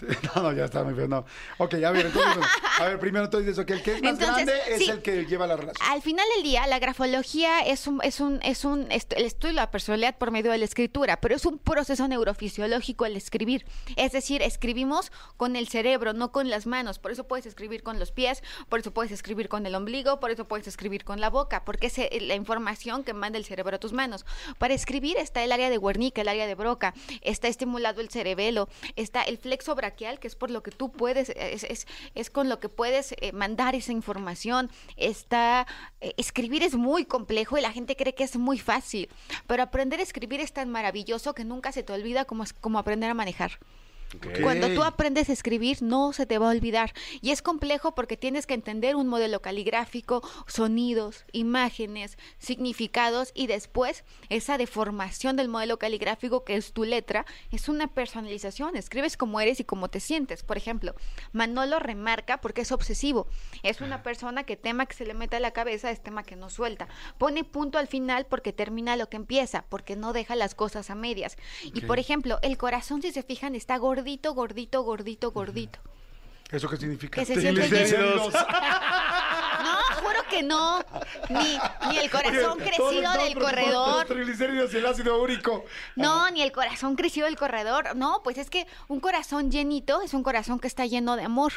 No, no, ya está muy feo, no. Ok, a ver, entonces, a ver, primero entonces, ok, el que es más Entonces, grande es sí. el que lleva la relación. Al final del día, la grafología es un, es un, es un, est- el estudio de la personalidad por medio de la escritura, pero es un proceso neurofisiológico el escribir. Es decir, escribimos con el cerebro, no con las manos. Por eso puedes escribir con los pies, por eso puedes escribir con el ombligo, por eso puedes escribir con la boca, porque es eh, la información que manda el cerebro a tus manos. Para escribir está el área de Wernicke, el área de Broca, está estimulado el cerebelo, está el flexo que es por lo que tú puedes, es, es, es con lo que puedes eh, mandar esa información. Está, eh, escribir es muy complejo y la gente cree que es muy fácil, pero aprender a escribir es tan maravilloso que nunca se te olvida como, como aprender a manejar. Cuando tú aprendes a escribir, no se te va a olvidar. Y es complejo porque tienes que entender un modelo caligráfico, sonidos, imágenes, significados y después esa deformación del modelo caligráfico que es tu letra, es una personalización. Escribes como eres y como te sientes. Por ejemplo, Manolo remarca porque es obsesivo. Es una persona que tema que se le meta a la cabeza, es tema que no suelta. Pone punto al final porque termina lo que empieza, porque no deja las cosas a medias. Y por ejemplo, el corazón, si se fijan, está gordito, gordito, gordito, gordito. ¿Eso qué significa? Que se siente Triglicéridos. Que no. Ni, ni el corazón Oye, crecido del corredor. Triglicéridos y el ácido úrico. No, ni el corazón crecido del corredor. No, pues es que un corazón llenito es un corazón que está lleno de amor.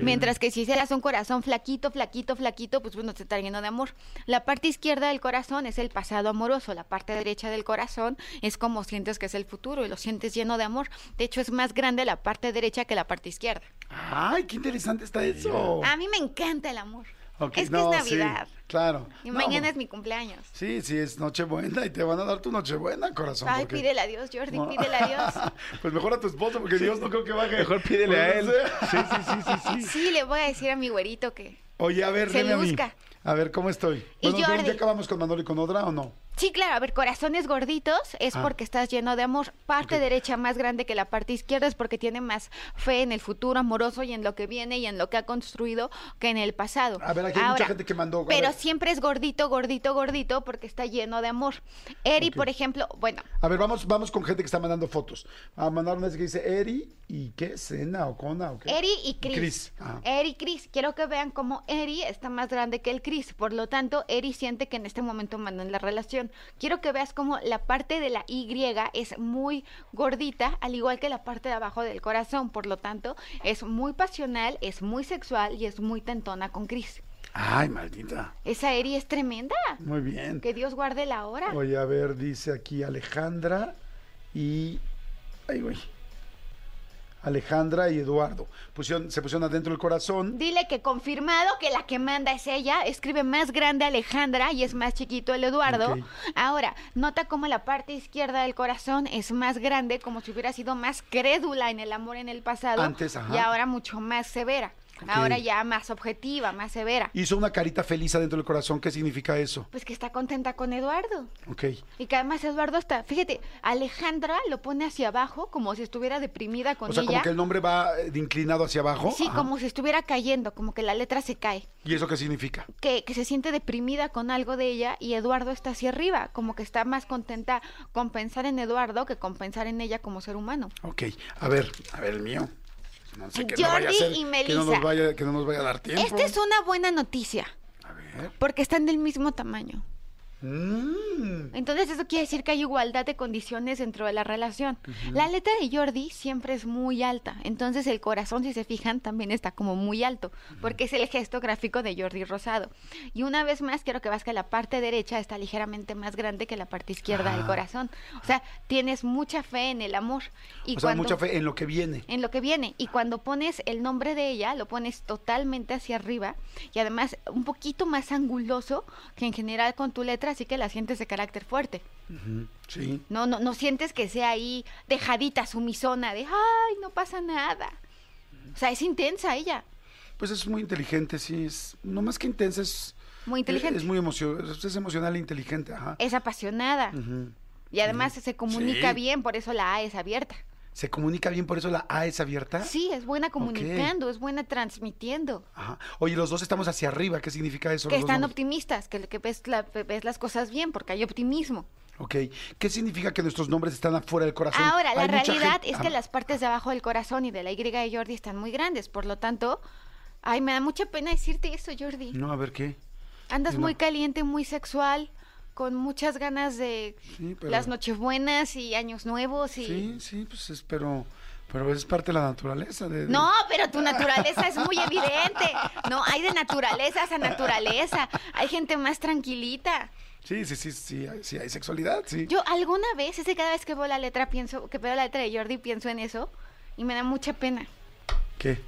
Mientras que si hicieras un corazón flaquito, flaquito, flaquito, pues bueno, te está lleno de amor. La parte izquierda del corazón es el pasado amoroso, la parte derecha del corazón es como sientes que es el futuro y lo sientes lleno de amor. De hecho, es más grande la parte derecha que la parte izquierda. Ay, qué interesante está eso. A mí me encanta el amor. Ok, es que no, es sí, Navidad. claro. Y No, mañana es mi cumpleaños. Sí, sí, es Nochebuena y te van a dar tu Nochebuena, corazón. Ay, porque- pídele a Dios, Jordi, No. pídele a Dios. pues mejor a tu esposo, porque Dios no creo que baje. Mejor pídele a Pues, él. no sé. Sí, sí, sí, sí, sí. Sí, le voy a decir a mi güerito que... Oye, a ver, Se dime a mí. A ver, ¿cómo estoy? Y Bueno, Jordi. ¿ya acabamos con Manolo y con Odra o no? Sí, claro, a ver, corazones gorditos es Ah. porque estás lleno de amor. Parte derecha más grande que la parte izquierda es porque tiene más fe en el futuro amoroso y en lo que viene y en lo que ha construido que en el pasado. A ver, aquí hay mucha gente que mandó- Pero ver. siempre es gordito, gordito, gordito porque está lleno de amor. Eri, por ejemplo, bueno, A ver, vamos, vamos con gente que está mandando fotos. A mandar una que dice Eri y qué, Cena o Cona o qué. Eri y Chris. Chris, ajá. Eri y Chris. Quiero que vean cómo Eri está más grande que el Chris. Por lo tanto, Eri siente que en este momento manda en la relación. Quiero que veas cómo la parte de la Y es muy gordita, al igual que la parte de abajo del corazón. Por lo tanto, es muy pasional, es muy sexual y es muy tentona con Chris. Ay, maldita. Esa Eri es tremenda. Muy bien. Que Dios guarde la hora. Oye, a ver, dice aquí Alejandra y. Ay, güey. Alejandra y Eduardo. Pusieron, se pusieron adentro del corazón. Dile que confirmado que la que manda es ella. Escribe más grande Alejandra y es más chiquito el Eduardo. Ahora, nota cómo la parte izquierda del corazón es más grande, como si hubiera sido más crédula en el amor en el pasado. Antes, ajá. Y ahora mucho más severa. Ahora ya más objetiva, más severa. Hizo una carita feliz adentro del corazón. ¿Qué significa eso? Pues que está contenta con Eduardo. Ok. Y que además Eduardo está, fíjate, Alejandra lo pone hacia abajo como si estuviera deprimida con O sea, ella. como que el nombre va eh, de inclinado hacia abajo. Sí, Ajá. como si estuviera cayendo, como que la letra se cae. ¿Y eso qué significa? que, que se siente deprimida con algo de ella y Eduardo está hacia arriba, como que está más contenta con pensar en Eduardo que con pensar en ella como ser humano. Ok. A ver, a ver el mío. No sé no Jordi vaya a ser, y que no, Melissa. nos vaya, que no nos vaya a dar tiempo. Esta es una buena noticia, A ver. porque están del mismo tamaño. Mm. Entonces eso quiere decir que hay igualdad de condiciones dentro de la relación. La letra de Jordi siempre es muy alta, entonces el corazón, si se fijan, también está como muy alto, porque es el gesto gráfico de Jordi Rosado. Y una vez más, quiero que veas que la parte derecha está ligeramente más grande que la parte izquierda del Ah. corazón. O sea, tienes mucha fe en el amor. Y o sea, cuando- mucha fe en lo que viene. en lo que viene. Y cuando pones el nombre de ella, lo pones totalmente hacia arriba y además un poquito más anguloso que en general con tu letra, así que la sientes de carácter fuerte. Sí. No, no, no sientes que sea ahí dejadita, sumisona, de ay, no pasa nada. O sea, es intensa ella. Pues es muy inteligente, sí. Es, no más que intensa, es. Muy inteligente. Es muy emocional, es emocional e inteligente, ajá. Es apasionada. Y además se comunica Sí. bien, por eso la A es abierta. Se comunica bien, por eso la A es abierta. Sí, es buena comunicando, es buena transmitiendo. Ajá. Oye, los dos estamos hacia arriba. ¿Qué significa eso? Que los están optimistas, que, que ves, la- ves las cosas bien, porque hay optimismo. Ok. ¿Qué significa que nuestros nombres están afuera del corazón? Ahora, la realidad gente- es que Ah, las partes de abajo del corazón y de la Y de Jordi están muy grandes, por lo tanto, ay, me da mucha pena decirte eso, Jordi. No, a ver qué. Andas no. muy caliente, muy sexual, con muchas ganas de Sí, pero- las nochebuenas y años nuevos y... Sí, sí, pues es, pero, pero es parte de la naturaleza. De, de- No, pero tu naturaleza es muy evidente. No, hay de naturalezas a naturaleza. Hay gente más tranquilita. Sí, sí, sí, sí, hay- sí, hay sexualidad, sí. Yo alguna vez, es que cada vez que veo la letra pienso, que veo la letra de Jordi pienso en eso y me da mucha pena. ¿Qué?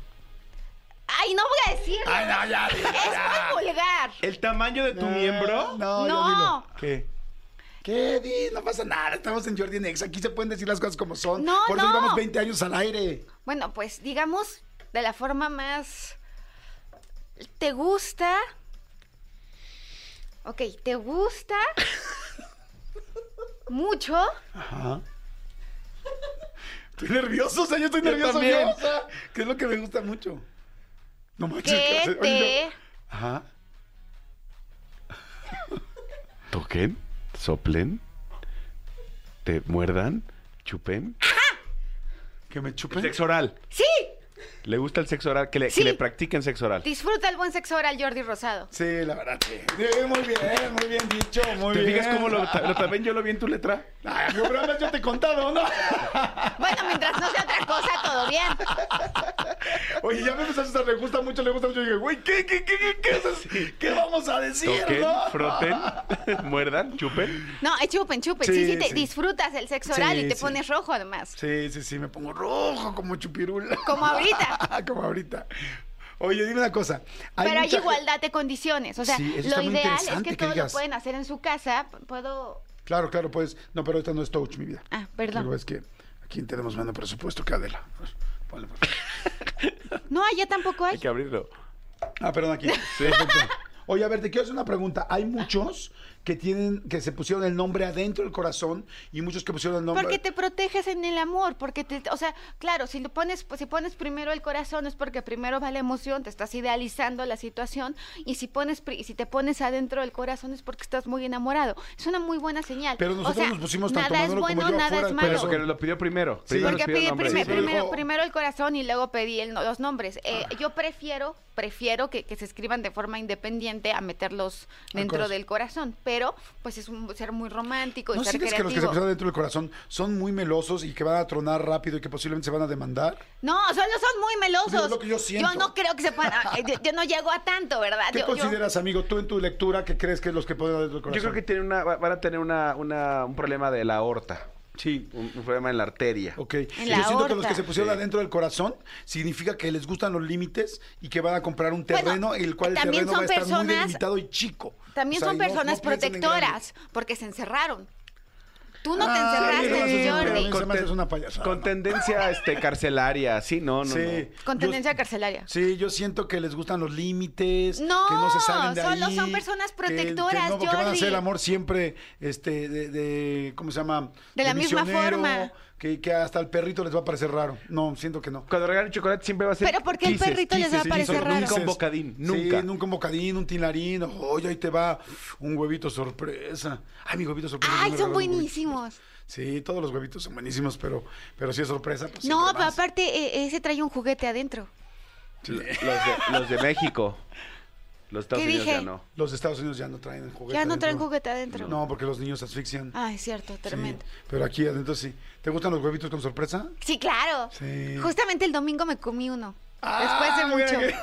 Ay, no voy a decirlo. Ay, no, ya, dilo, Es ya. muy vulgar. ¿El tamaño de tu miembro? No, ya No. dilo. ¿Qué? ¿Qué? Di, no pasa nada. Estamos en Jordi Nex. Aquí se pueden decir las cosas como son. No, Por eso no. llevamos 20 años al aire. Bueno, pues digamos de la forma más... ¿Te gusta? Ok, ¿te gusta? Mucho. Ajá. Estoy nervioso, o sea, yo estoy Yo nervioso también. yo, o sea, que es lo que me gusta mucho. No manches. Que hace- oye, te... Ajá. ¿Toquen? ¿Soplen? ¿Te muerdan? ¿Chupen? Que me chupen. Sexo oral. Sí, ¿Le gusta el sexo oral? Que le, Sí. que le practiquen sexo oral. disfruta el buen sexo oral Jordi Rosado. Sí, la verdad, sí. Sí, Muy bien, muy bien dicho, muy ¿Te bien. fijas cómo lo, lo- también yo lo vi en tu letra? Ay, además yo te he contado, ¿no? Bueno, mientras no sea otra cosa, todo bien. Oye, ya me empezaste a le gusta mucho, le gusta mucho. Y dije, güey, ¿qué, qué, qué, qué, qué, es- qué vamos a decir? Toquen, no? froten, muerdan, chupen. No, es chupen, chupen. Sí, Sí, sí, te sí. disfrutas el sexo oral Sí, y te sí. pones rojo además. Sí, sí, sí, me pongo rojo como chupirul. Como ahorita. como ahorita. Oye, dime una cosa. Pero hay mucha igualdad de condiciones. O sea, Sí, lo ideal es que que todo digas. lo pueden hacer en su casa. Puedo. Claro, claro, pues. No, pero esta no es touch, mi vida. Ah, perdón. Digo, es que aquí tenemos menos presupuesto que Adela. Ponle, por favor. No, allá tampoco hay. Hay que abrirlo. Ah, perdón, aquí. Perfecto. Oye, a ver, te quiero hacer una pregunta. Hay muchos que tienen, que se pusieron el nombre adentro del corazón y muchos que pusieron el nombre. Porque te proteges en el amor, porque te, o sea, claro, si lo pones, pues, si pones primero el corazón es porque primero va la emoción, te estás idealizando la situación, y si pones, si te pones adentro del corazón es porque estás muy enamorado. Es una muy buena señal. Pero O nosotros sea, nos pusimos tanto nada es Manolo como bueno, yo nada es malo. Pero que lo pidió primero. Sí. Primero Porque pidió pide primer- Sí, primero, primero el corazón y luego pedí el- los nombres. Eh, yo prefiero, prefiero que, que se escriban de forma independiente a meterlos dentro corazón. del corazón, pero pues es un ser muy romántico y ¿No ser sientes que los que se pusieron dentro del corazón son muy melosos y que van a tronar rápido y que posiblemente se van a demandar? No, solo son muy melosos. Digo, es lo que yo siento. no creo que se puedan. eh, yo, yo no llego a tanto, ¿verdad? ¿Qué Yo- yo- consideras, amigo, tú en tu lectura que crees que es los que ponen dentro del corazón? Yo creo que tienen una, va- van a tener una, una- un problema de la aorta. Sí. Un, un problema en la arteria. Ok. En Yo la siento que los que se pusieron Sí. adentro del corazón significa que les gustan los límites y que van a comprar un Bueno, terreno el cual el también terreno va a son estar muy personas- delimitado y chico. También O sea, son no- personas no protectoras, porque se encerraron. Tú no te eso encerraste, Jordi. me hace una payasada. Con tendencia este, carcelaria, sí, no, no, Sí. Con Yo- tendencia carcelaria. Sí, yo siento que les gustan los límites, No, que no se salen de solo ahí. son personas que- protectoras, que no, porque van a Jordi. hacer el amor siempre, este, de, de- ¿cómo se llama? De la misma forma. Que, que hasta el perrito les va a parecer raro. No, siento que no. Cuando regalen chocolate siempre va a ser. Pero ¿por qué el perrito les va a parecer raro? Nunca un bocadín, nunca. Sí, nunca un bocadín, un tilarín. Oye, ahí te va un huevito sorpresa. Ay, mi huevito sorpresa. Ay, son buenísimos. Sí, todos los huevitos son buenísimos, pero, pero si es sorpresa, pues No, pero aparte, eh, ese trae un juguete adentro. Sí. Los, de, los de México. Los Estados ¿Qué Unidos dije? ya no. Los Estados Unidos ya no traen juguete Ya no traen adentro. juguete adentro. No, porque los niños se asfixian. Ah, es cierto, Sí, tremendo. pero aquí adentro sí. ¿Te gustan los huevitos con sorpresa? Sí, claro. Sí. Justamente el domingo me comí uno. Ah, Después de mucho.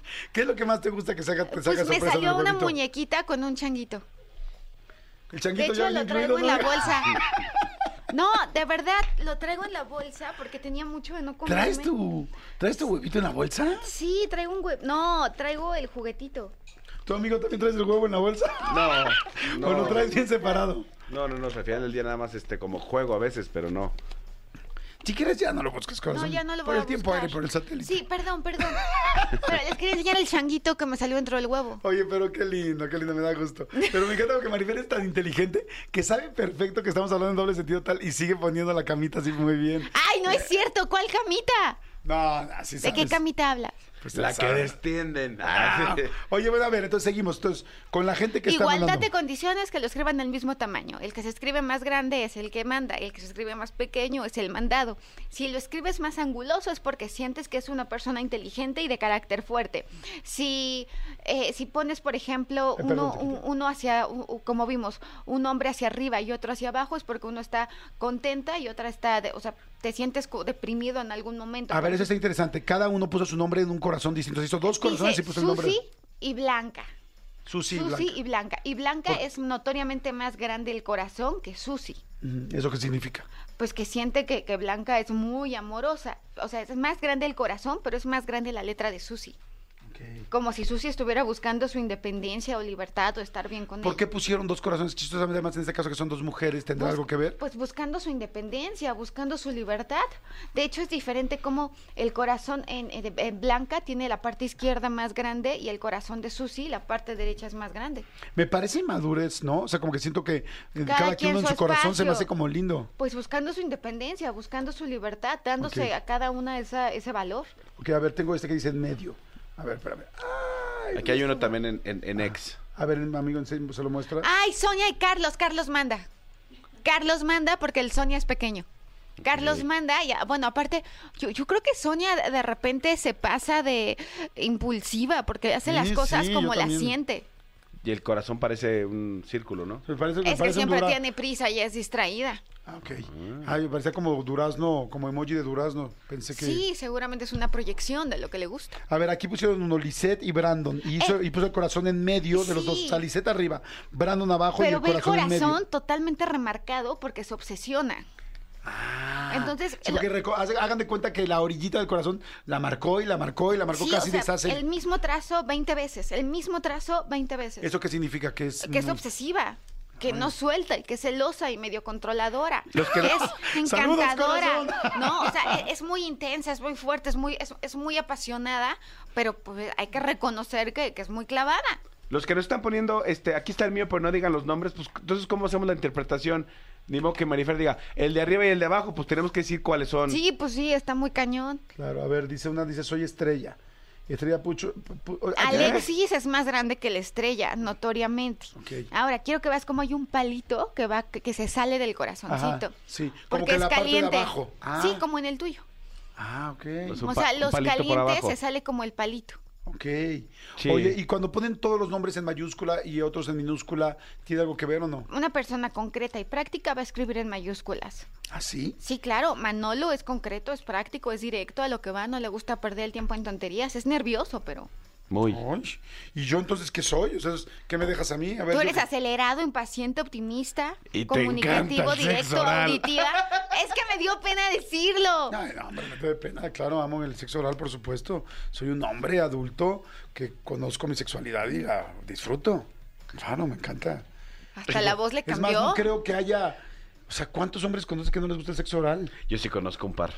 ¿Qué es lo que más te gusta que salga, te salga Pues me sorpresa salió una muñequita con un changuito. El De changuito hecho, ya lo incluido, traigo en la bolsa. No, de verdad, lo traigo en la bolsa porque tenía mucho de no comerme. ¿Traes tu, ¿Traes tu huevito en la bolsa? Sí, traigo un hue... No, traigo el juguetito. ¿Tu amigo también traes el huevo en la bolsa? No, no. ¿O lo traes bien separado? No, no, no, al final del día nada más este como juego a veces, pero no. Si quieres ya no lo busques, corazón. No, ya no lo Por voy el a tiempo buscar. aire, por el satélite. Sí, perdón, perdón. Pero les quería enseñar el changuito que me salió dentro del huevo. Oye, pero qué lindo, qué lindo, me da gusto. Pero me encanta porque Maribel es tan inteligente que sabe perfecto que estamos hablando en doble sentido tal y sigue poniendo la camita así muy bien. ¡Ay, no es cierto! ¿Cuál camita? No, no, así ¿De qué camita hablas? Pues La que destienden. Ah, Oye, bueno, a ver, entonces seguimos. Entonces, con la gente que está Igualdad de condiciones que lo escriban del mismo tamaño. El que se escribe más grande es el que manda, el que se escribe más pequeño es el mandado. Si lo escribes más anguloso es porque sientes que es una persona inteligente y de carácter fuerte. Si, eh, si pones, por ejemplo, Eh, uno, perdón, un- uno hacia, como vimos, un hombre hacia arriba y otro hacia abajo es porque uno está contenta y otra está, de- o sea, te sientes deprimido en algún momento. A ver, eso está interesante. Cada uno puso su nombre en un corazón distinto. Se hizo dos corazones Dice y puso el nombre. Susi y Blanca. Susi Blanca. y Blanca. Y Blanca Por- es notoriamente más grande el corazón que Susi. Ujú, ¿Eso qué significa? Pues que siente que, que Blanca es muy amorosa. O sea, es más grande el corazón, pero es más grande la letra de Susi. Como si Susi estuviera buscando su independencia o libertad o estar bien con ¿Por él. qué pusieron dos corazones chistosamente? Además, en este caso que son dos mujeres, ¿tendrá Bus- algo que ver? Pues buscando su independencia, buscando su libertad. De hecho, es diferente como el corazón en, en- en Blanca tiene la parte izquierda más grande y el corazón de Susi, la parte derecha es más grande. Me parece inmadurez, ¿no? O sea, como que siento que cada, Cada quien en su su corazón se me hace como lindo. Pues buscando su independencia, buscando su libertad, dándose a cada una esa, ese valor. Ok, a ver, tengo este que dice en medio. A ver, espérame. Ay, Aquí hay uno también en, en, en ex. A ver, amigo, ¿en serio se lo muestra? Ay, Sonia y Carlos, Carlos manda. Carlos manda porque el Sonia es pequeño. Carlos manda, y, ah, bueno, aparte, yo, yo creo que Sonia de- repente se pasa de impulsiva porque hace las cosas sí, como las siente. Y el corazón parece un círculo, ¿no? Me parece, me Es que parece un siempre dura- tiene prisa y es distraída. Ah, ok. Ah, me parecía como durazno, como emoji de durazno. Pensé que... Sí, seguramente es una proyección de lo que le gusta. A ver, aquí pusieron uno, Lisette y Brandon. Y, hizo- y puso el corazón en medio de los dos. Eh. O sea, Lisette arriba, Brandon abajo y Pero el ve el corazón, en corazón medio. totalmente remarcado porque se obsesiona. Ah, Entonces, sí, porque hagan de cuenta que la orillita del corazón la marcó y la marcó y la marcó Sí, casi o sea, deshace. el mismo trazo 20 veces, el mismo trazo 20 veces. ¿Eso qué significa? Que es, que es obsesiva, que no suelta y que es celosa y medio controladora. Los que- es encantadora. no, o sea, e- es, muy intensa, es muy fuerte, es muy, es, es muy apasionada, pero pues, hay que reconocer que, que es muy clavada. Los que nos están poniendo, este, aquí está el mío, pero no digan los nombres, pues entonces, ¿cómo hacemos la interpretación? Ni modo que Marifer diga, el de arriba y el de abajo, pues tenemos que decir cuáles son. Sí, pues sí, está muy cañón. Claro, a ver, dice una, dice, soy estrella. Estrella Pucho. pu- pu- ¿qué? Alexis es más grande que la estrella, notoriamente. Ok. Ahora, quiero que veas cómo hay un palito que va que, que se sale del corazoncito. Ajá, sí, como porque que es la parte de caliente. abajo. Ah. Sí, como en el tuyo. Ah, ok. Pues O sea, los calientes se sale como el palito. Ok. Sí. Oye, y cuando ponen todos los nombres en mayúscula y otros en minúscula, ¿tiene algo que ver o no? Una persona concreta y práctica va a escribir en mayúsculas. ¿Ah, sí? Sí, claro, Manolo es concreto, es práctico, es directo a lo que va, no le gusta perder el tiempo en tonterías, es nervioso, pero Muy. Ay, ¿Y yo entonces qué soy? O sea, ¿qué me dejas a mí? A ver, tú eres acelerado, impaciente, optimista, Y comunicativo, directo, auditiva. Es que me dio pena decirlo. Ay, no, hombre, te dé pena. Claro, amo el sexo oral, por supuesto. Soy un hombre adulto que conozco mi sexualidad y la disfruto. Claro, me encanta. Hasta la voz le Es más, cambió. no creo que haya... O sea, ¿cuántos hombres conoces que no les gusta el sexo oral? Yo sí conozco un par.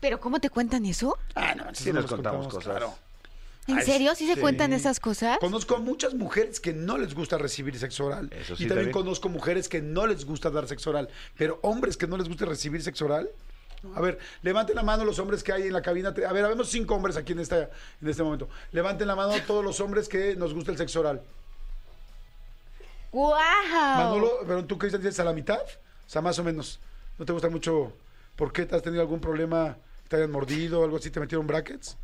Pero ¿cómo te cuentan eso? Ah, no, Sí nos contamos cosas. ¿En Ay, serio? ¿Sí se sí. cuentan esas cosas? Conozco a muchas mujeres que no les gusta recibir sexo oral. Eso sí, y también también. conozco mujeres que no les gusta dar sexo oral. Pero hombres que no les gusta recibir sexo oral. A ver, levanten la mano los hombres que hay en la cabina. A ver, habemos cinco hombres aquí en, esta, en este momento. Levanten la mano todos los hombres que nos gusta el sexo oral. ¡Guau! Manolo, pero tú, Cristian, tienes a la mitad. O sea, más o menos. ¿No te gusta mucho? ¿Por qué te has tenido algún problema? ¿Te hayan mordido o algo así? ¿Te metieron brackets?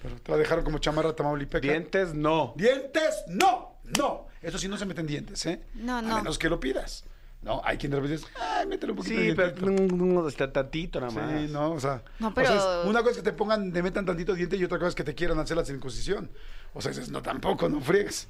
Pero te la dejaron como chamarra tamaulipeca. Dientes, no. ¿Dientes? No, no. Eso sí no se meten dientes, ¿eh? No, A no. menos que lo pidas. No, hay quien de repente dice, ay, métele un poquito Sí, de pero dientito". no, no, está tantito nada más. Sí, no, o sea. No, o sea, es- pero- una cosa es que te pongan, te metan tantito diente y otra cosa es que te quieran hacer la circuncisión. O sea, dices, no, tampoco, no friegues.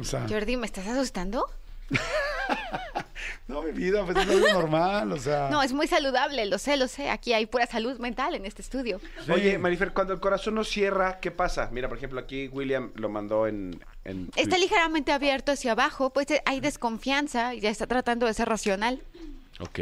O sea, Jordi, ¿me estás asustando? no, mi vida, pues es algo normal, o sea. No, es muy saludable, lo sé, lo sé. Aquí hay pura salud mental en este estudio. Sí. Oye, Marifer, cuando el corazón no cierra, ¿qué pasa? Mira, por ejemplo, aquí William lo mandó en... en Está ligeramente abierto hacia abajo, pues eh, hay desconfianza y ya está tratando de ser racional. Ok,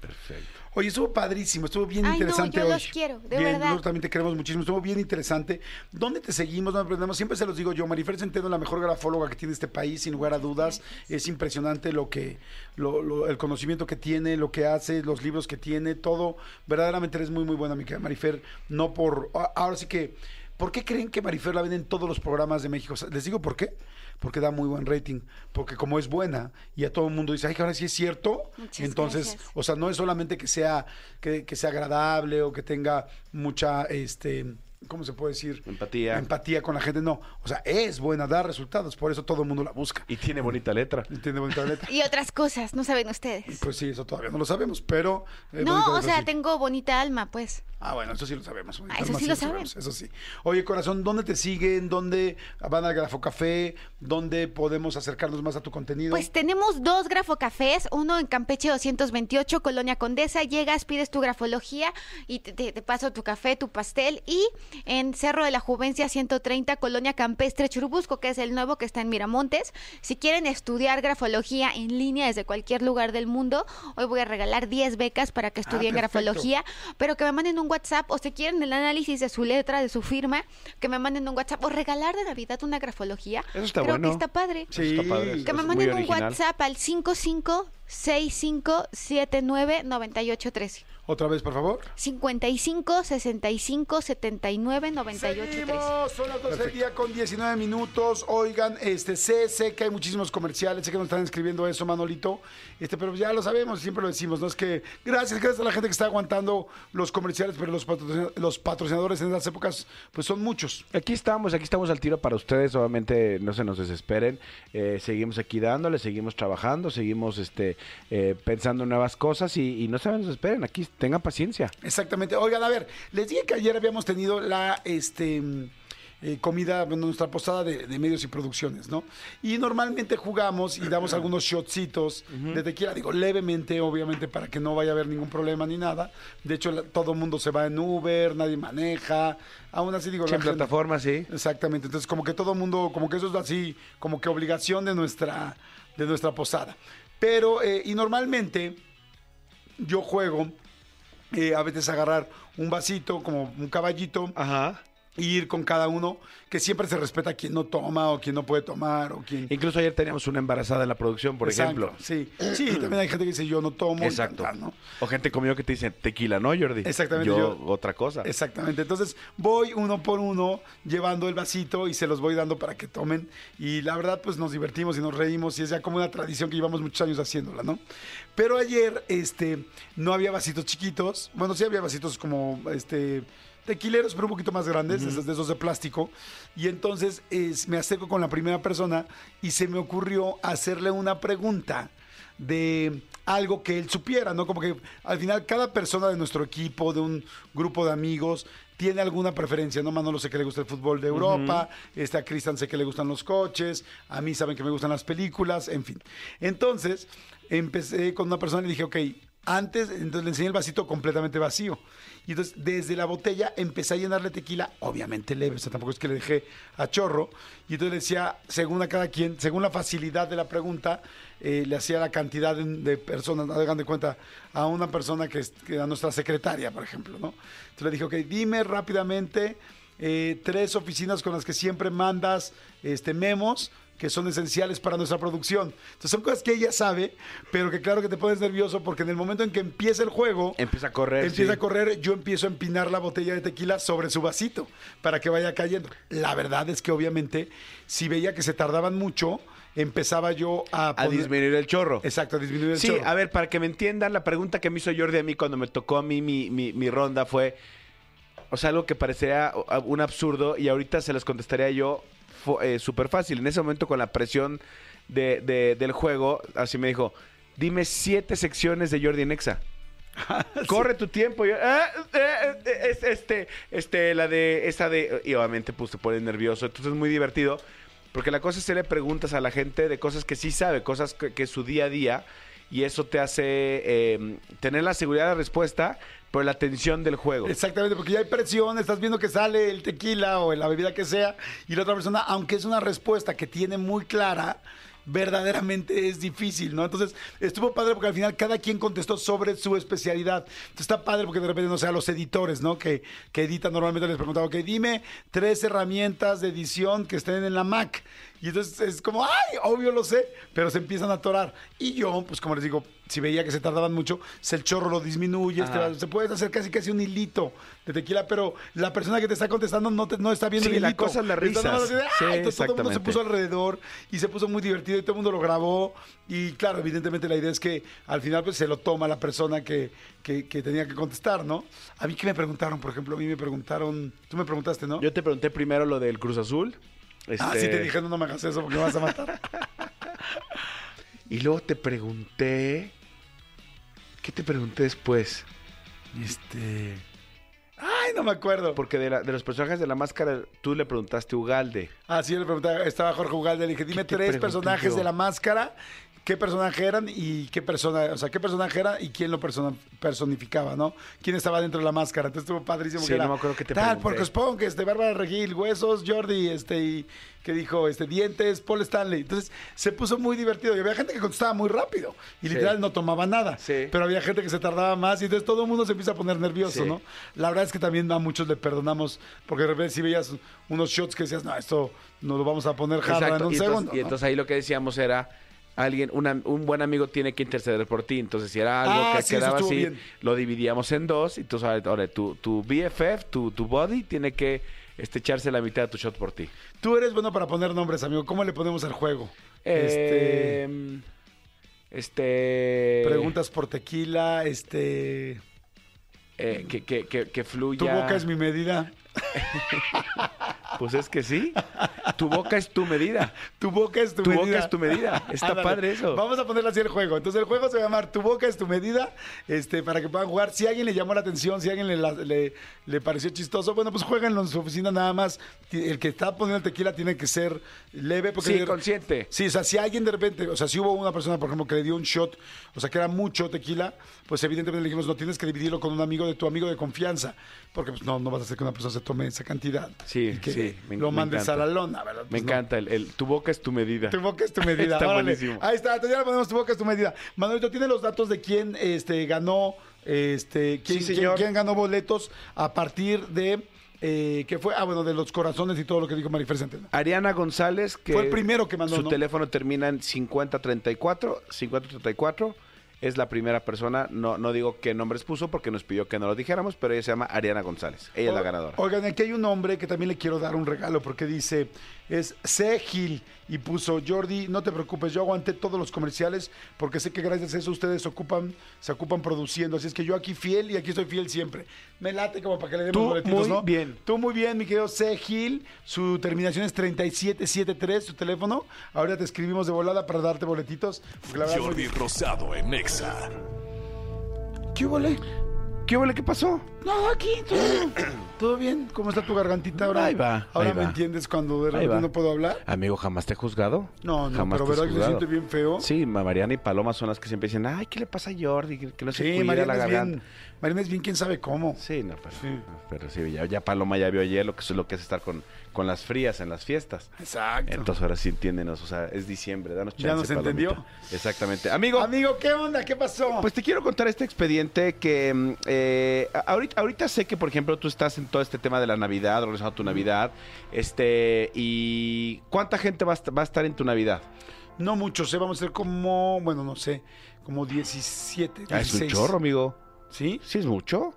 perfecto. Oye, estuvo padrísimo, estuvo bien Ay, no, interesante yo hoy. los quiero, de Bien, verdad. Nosotros también te queremos muchísimo, estuvo bien interesante. ¿Dónde te seguimos? ¿Dónde aprendemos? Siempre se los digo yo, Marifer Centeno, la mejor grafóloga que tiene este país, sin lugar a dudas. Es impresionante lo que, lo- lo- el conocimiento que tiene, lo que hace, los libros que tiene, todo. Verdaderamente eres muy, muy buena, mi querida Marifer. No por, ahora sí que, ¿por qué creen que Marifer la ven en todos los programas de México? Les digo por qué. Porque da muy buen rating, porque como es buena y a todo el mundo dice, ay, que ahora sí es cierto, Muchas entonces gracias. o sea, no es solamente que sea, que, que sea agradable o que tenga mucha, este, ¿cómo se puede decir? Empatía. Empatía con la gente, no. O sea, es buena, da resultados, por eso todo el mundo la busca. Y tiene bonita letra. ¿Entiende bonita letra? Y otras cosas, no saben ustedes. Pues sí, eso todavía no lo sabemos, pero... eh, No, o sea, sí. tengo bonita alma, pues. Ah, bueno, eso sí lo sabemos. Ah, eso sí lo saben. Eso sí. Oye, corazón, ¿dónde te siguen? ¿Dónde van al Grafo Café? ¿Dónde podemos acercarnos más a tu contenido? Pues tenemos dos grafocafés, uno en Campeche 228, Colonia Condesa. Llegas, pides tu grafología y te, te- te paso tu café, tu pastel. Y en Cerro de la Juvencia 130, Colonia Campestre Churubusco, que es el nuevo que está en Miramontes. Si quieren estudiar grafología en línea desde cualquier lugar del mundo, hoy voy a regalar 10 becas para que estudien Ah, perfecto. grafología, pero que me manden un WhatsApp o si quieren el análisis de su letra, de su firma, que me manden un WhatsApp o regalar de Navidad una grafología. Eso está Creo bueno. que está padre. Sí. Está padre. Que me manden un. WhatsApp al 5565799813. Otra vez, por favor. 55 65 79 98 13. Seguimos, son las 12 del día con 19 minutos. Oigan, este, sé, sé que hay muchísimos comerciales, sé que nos están escribiendo eso, Manolito, este, pero ya lo sabemos, siempre lo decimos, ¿no? Es que gracias, gracias a la gente que está aguantando los comerciales, pero los, patrocina- los patrocinadores en esas épocas, pues son muchos. Aquí estamos, aquí estamos al tiro para ustedes, obviamente no se nos desesperen, Eh, seguimos aquí dándole, seguimos trabajando, seguimos este eh, pensando en nuevas cosas y, y no se nos desesperen, aquí tengan paciencia. Exactamente. Oigan, a ver, les dije que ayer habíamos tenido la este mm, eh, comida, bueno, nuestra posada de, de medios y producciones, ¿no? Y normalmente jugamos y damos algunos shotcitos de tequila, digo, levemente, obviamente, para que no vaya a haber ningún problema ni nada. De hecho, la- todo el mundo se va en Uber, nadie maneja. Aún así, digo, en gente- plataforma, sí. Exactamente. Entonces, como que todo el mundo, como que eso es así, como que obligación de nuestra, de nuestra posada. Pero, eh, y normalmente yo juego a veces agarrar un vasito, como un caballito, Ajá. Ir con cada uno, que siempre se respeta a quien no toma o quien no puede tomar o quien... Incluso ayer teníamos una embarazada en la producción, por Exacto, ejemplo. Sí, sí, también hay gente que dice yo no tomo. Exacto. tal, ¿no? O gente como yo que te dice tequila, ¿no, Jordi? Exactamente, Yo, yo- otra cosa. Exactamente. Entonces voy uno por uno llevando el vasito y se los voy dando para que tomen. Y la verdad, pues nos divertimos y nos reímos y es ya como una tradición que llevamos muchos años haciéndola, ¿no? Pero ayer, este, no había vasitos chiquitos. Bueno, sí había vasitos como, este, tequileros, pero un poquito más grandes, esos de esos de plástico. Y entonces es- me acerco con la primera persona y se me ocurrió hacerle una pregunta de algo que él supiera, ¿no? Como que al final cada persona de nuestro equipo, de un grupo de amigos, tiene alguna preferencia, ¿no? Manolo sé que le gusta el fútbol de Europa, este, a Cristian sé que le gustan los coches, a mí saben que me gustan las películas, en fin. Entonces, empecé con una persona y dije, ok, antes, entonces le enseñé el vasito completamente vacío. Y entonces, desde la botella, empecé a llenarle tequila, obviamente leve, o sea, tampoco es que le dejé a chorro. Y entonces le decía, según a cada quien, según la facilidad de la pregunta, eh, le hacía la cantidad de, personas, hagan de cuenta, a una persona que, que nuestra secretaria, por ejemplo, ¿no? Entonces le dije, ok, dime rápidamente eh, tres oficinas con las que siempre mandas este, memos que son esenciales para nuestra producción. Entonces son cosas que ella sabe, pero que claro que te pones nervioso porque en el momento en que empieza el juego, Empieza a correr, empieza sí. a correr, yo empiezo a empinar la botella de tequila sobre su vasito para que vaya cayendo. La verdad es que obviamente si veía que se tardaban mucho, empezaba yo a, A poner- disminuir el chorro. Exacto, a disminuir el Sí, chorro. a ver, para que me entiendan, la pregunta que me hizo Jordi a mí cuando me tocó a mí mi, mi- mi ronda fue, o sea, algo que parecería un absurdo y ahorita se les contestaría yo eh, súper fácil. En ese momento con la presión de- de- del juego, así me dijo, dime siete secciones de Jordi Nexa. Corre tu tiempo. Yo, "Ah, eh, eh, es- este, este, la de, esa de, y obviamente pues te pone nervioso. Entonces es muy divertido. Porque la cosa es hacerle preguntas a la gente de cosas que sí sabe, cosas que, que es su día a día. Y eso te hace eh, tener la seguridad de respuesta, pero la tensión del juego. Exactamente, porque ya hay presión, estás viendo que sale el tequila o la bebida que sea, y la otra persona, aunque es una respuesta que tiene muy clara, verdaderamente es difícil, ¿no? Entonces, estuvo padre porque al final cada quien contestó sobre su especialidad. Entonces, está padre porque de repente, no sé, a los editores, ¿no? Que, que editan normalmente les preguntaba, ok, dime tres herramientas de edición que estén en la Mac. Y entonces es como, ay, obvio lo sé, pero se empiezan a atorar. Y yo, pues como les digo, si veía que se tardaban mucho, se el chorro lo disminuye, este, se puede hacer casi casi un hilito de tequila, pero la persona que te está contestando no, te- no está viendo Sí, el la hilito. cosa es así de, Sí, entonces todo el mundo se puso alrededor y se puso muy divertido y todo el mundo lo grabó. Y claro, evidentemente la idea es que al final pues se lo toma la persona que, que, que tenía que contestar, ¿no? A mí que me preguntaron, por ejemplo, a mí me preguntaron, tú me preguntaste, ¿no? Yo te pregunté primero lo del Cruz Azul. Ah, este, sí te dije, no, no me hagas eso porque me vas a matar. Y luego te pregunté. ¿Qué te pregunté después? este... Ay, no me acuerdo. Porque de, la- de los personajes de la máscara, tú le preguntaste a Ugalde. Ah, sí, le preguntaba, estaba Jorge Ugalde, le dije, dime tres pregunté personajes yo? de la máscara, qué personaje eran y qué persona, o sea, qué personaje era y quién lo persona- personificaba, ¿no? ¿Quién estaba dentro de la máscara? Entonces estuvo padrísimo Sí, que era no me acuerdo qué te tal, porque Spong, este, Bárbara Regil, Huesos, Jordi, este, y que dijo, este, Dientes, Paul Stanley. Entonces, se puso muy divertido y había gente que contestaba muy rápido y Sí. literal no tomaba nada. Sí. Pero había gente que se tardaba más y entonces todo el mundo se empieza a poner nervioso, Sí. ¿no? La verdad es que también a muchos le perdonamos, porque de repente si veías unos shots que decías, no, esto nos lo vamos a poner jarra en un y, segundo. y entonces ahí lo que decíamos era, alguien, una- un buen amigo tiene que interceder por ti. Entonces, si era algo Ah, que sí, quedaba así, bien. lo dividíamos en dos. Y tú sabes, ahora tu, tu BFF, tu, tu body, tiene que este, echarse la mitad de tu shot por ti. Tú eres bueno para poner nombres, amigo. ¿Cómo le ponemos al juego? Este. Este. Este, preguntas por tequila, este... eh, que, que, que, que fluya. Tu boca es mi medida. Pues es que sí. Tu boca es tu medida. Tu boca es tu, Tu medida. boca es tu medida. Está Ándale. padre eso. Vamos a ponerle así el juego. Entonces el juego se va a llamar Tu boca es tu medida, este, para que puedan jugar. Si a alguien le llamó la atención, si a alguien le, le, le pareció chistoso, bueno, pues jueguenlo en su oficina nada más. El que está poniendo el tequila tiene que ser leve. Porque Sí, de- consciente. Sí, o sea, si alguien de repente, o sea, si hubo una persona, por ejemplo, que le dio un shot, o sea, que era mucho tequila, pues evidentemente le dijimos, no tienes que dividirlo con un amigo de tu amigo de confianza, porque pues no, no vas a hacer que una persona se tome esa cantidad. Sí, y que sí, me- lo me mandes encanta. a la lona, ¿verdad? Me Pues no. encanta. El, el- tu boca es tu medida. Tu boca es tu medida. Está Órale. buenísimo. Ahí está, ya le ponemos tu boca es tu medida. Manuelito, ¿tiene los datos de quién este, ganó, este, quién, Sí, quién- señor. quién ganó boletos a partir de, eh, ¿qué fue? Ah, bueno, de los corazones y todo lo que dijo Marifer Centeno. Ariana González, que Fue el primero que mandó, Su ¿no? teléfono termina en 5034, 5034. Es la primera persona, no, no digo qué nombres puso porque nos pidió que no lo dijéramos, pero ella se llama Ariana González. Ella es la ganadora. Oigan, aquí hay un hombre que también le quiero dar un regalo porque dice, es C. Y puso, Jordi, no te preocupes, yo aguanté todos los comerciales porque sé que gracias a eso ustedes se ocupan, se ocupan produciendo, así es que yo aquí fiel y aquí estoy fiel siempre. Me late como para que le demos Tú boletitos, muy ¿no? bien. Tú muy bien, mi querido C. Gil, su terminación es 3773, su teléfono. Ahora te escribimos de volada para darte boletitos. Jordi. Rosado en Exa. ¿Qué huele? ¿Qué huele? ¿Qué pasó? No, aquí, todo, todo bien. ¿Cómo está tu gargantita ahora? Ahí va, Ahora ahí me va. entiendes cuando de repente no puedo hablar. Amigo, ¿jamás te he juzgado? No, no, Jamás pero te he verdad que se siente bien feo. Sí, ma- Mariana y Paloma son las que siempre dicen, ay, ¿qué le pasa a Jordi? Que, no se Sí, cuida Mariana la es garganta. bien, Mariana es bien quién sabe cómo. Sí, no, pero Sí. no, pero sí, ya, ya Paloma ya vio ayer lo que es lo que es estar con, con las frías en las fiestas. Exacto. Entonces ahora sí entiéndenos, o sea, es diciembre, danos chance. ¿Ya nos Palomita. entendió? Exactamente. Amigo, Amigo, ¿qué onda? ¿Qué pasó? pues te quiero contar este expediente que mm, eh, ahorita, ahorita sé que, por ejemplo, tú estás en todo este tema de la Navidad, organizando tu Navidad, este, y ¿cuánta gente va a, est- va a estar en tu Navidad? no mucho, sé, vamos a ser como, bueno, no sé, como 17, 16. Ah, es un chorro, amigo. ¿Sí? ¿Sí es mucho?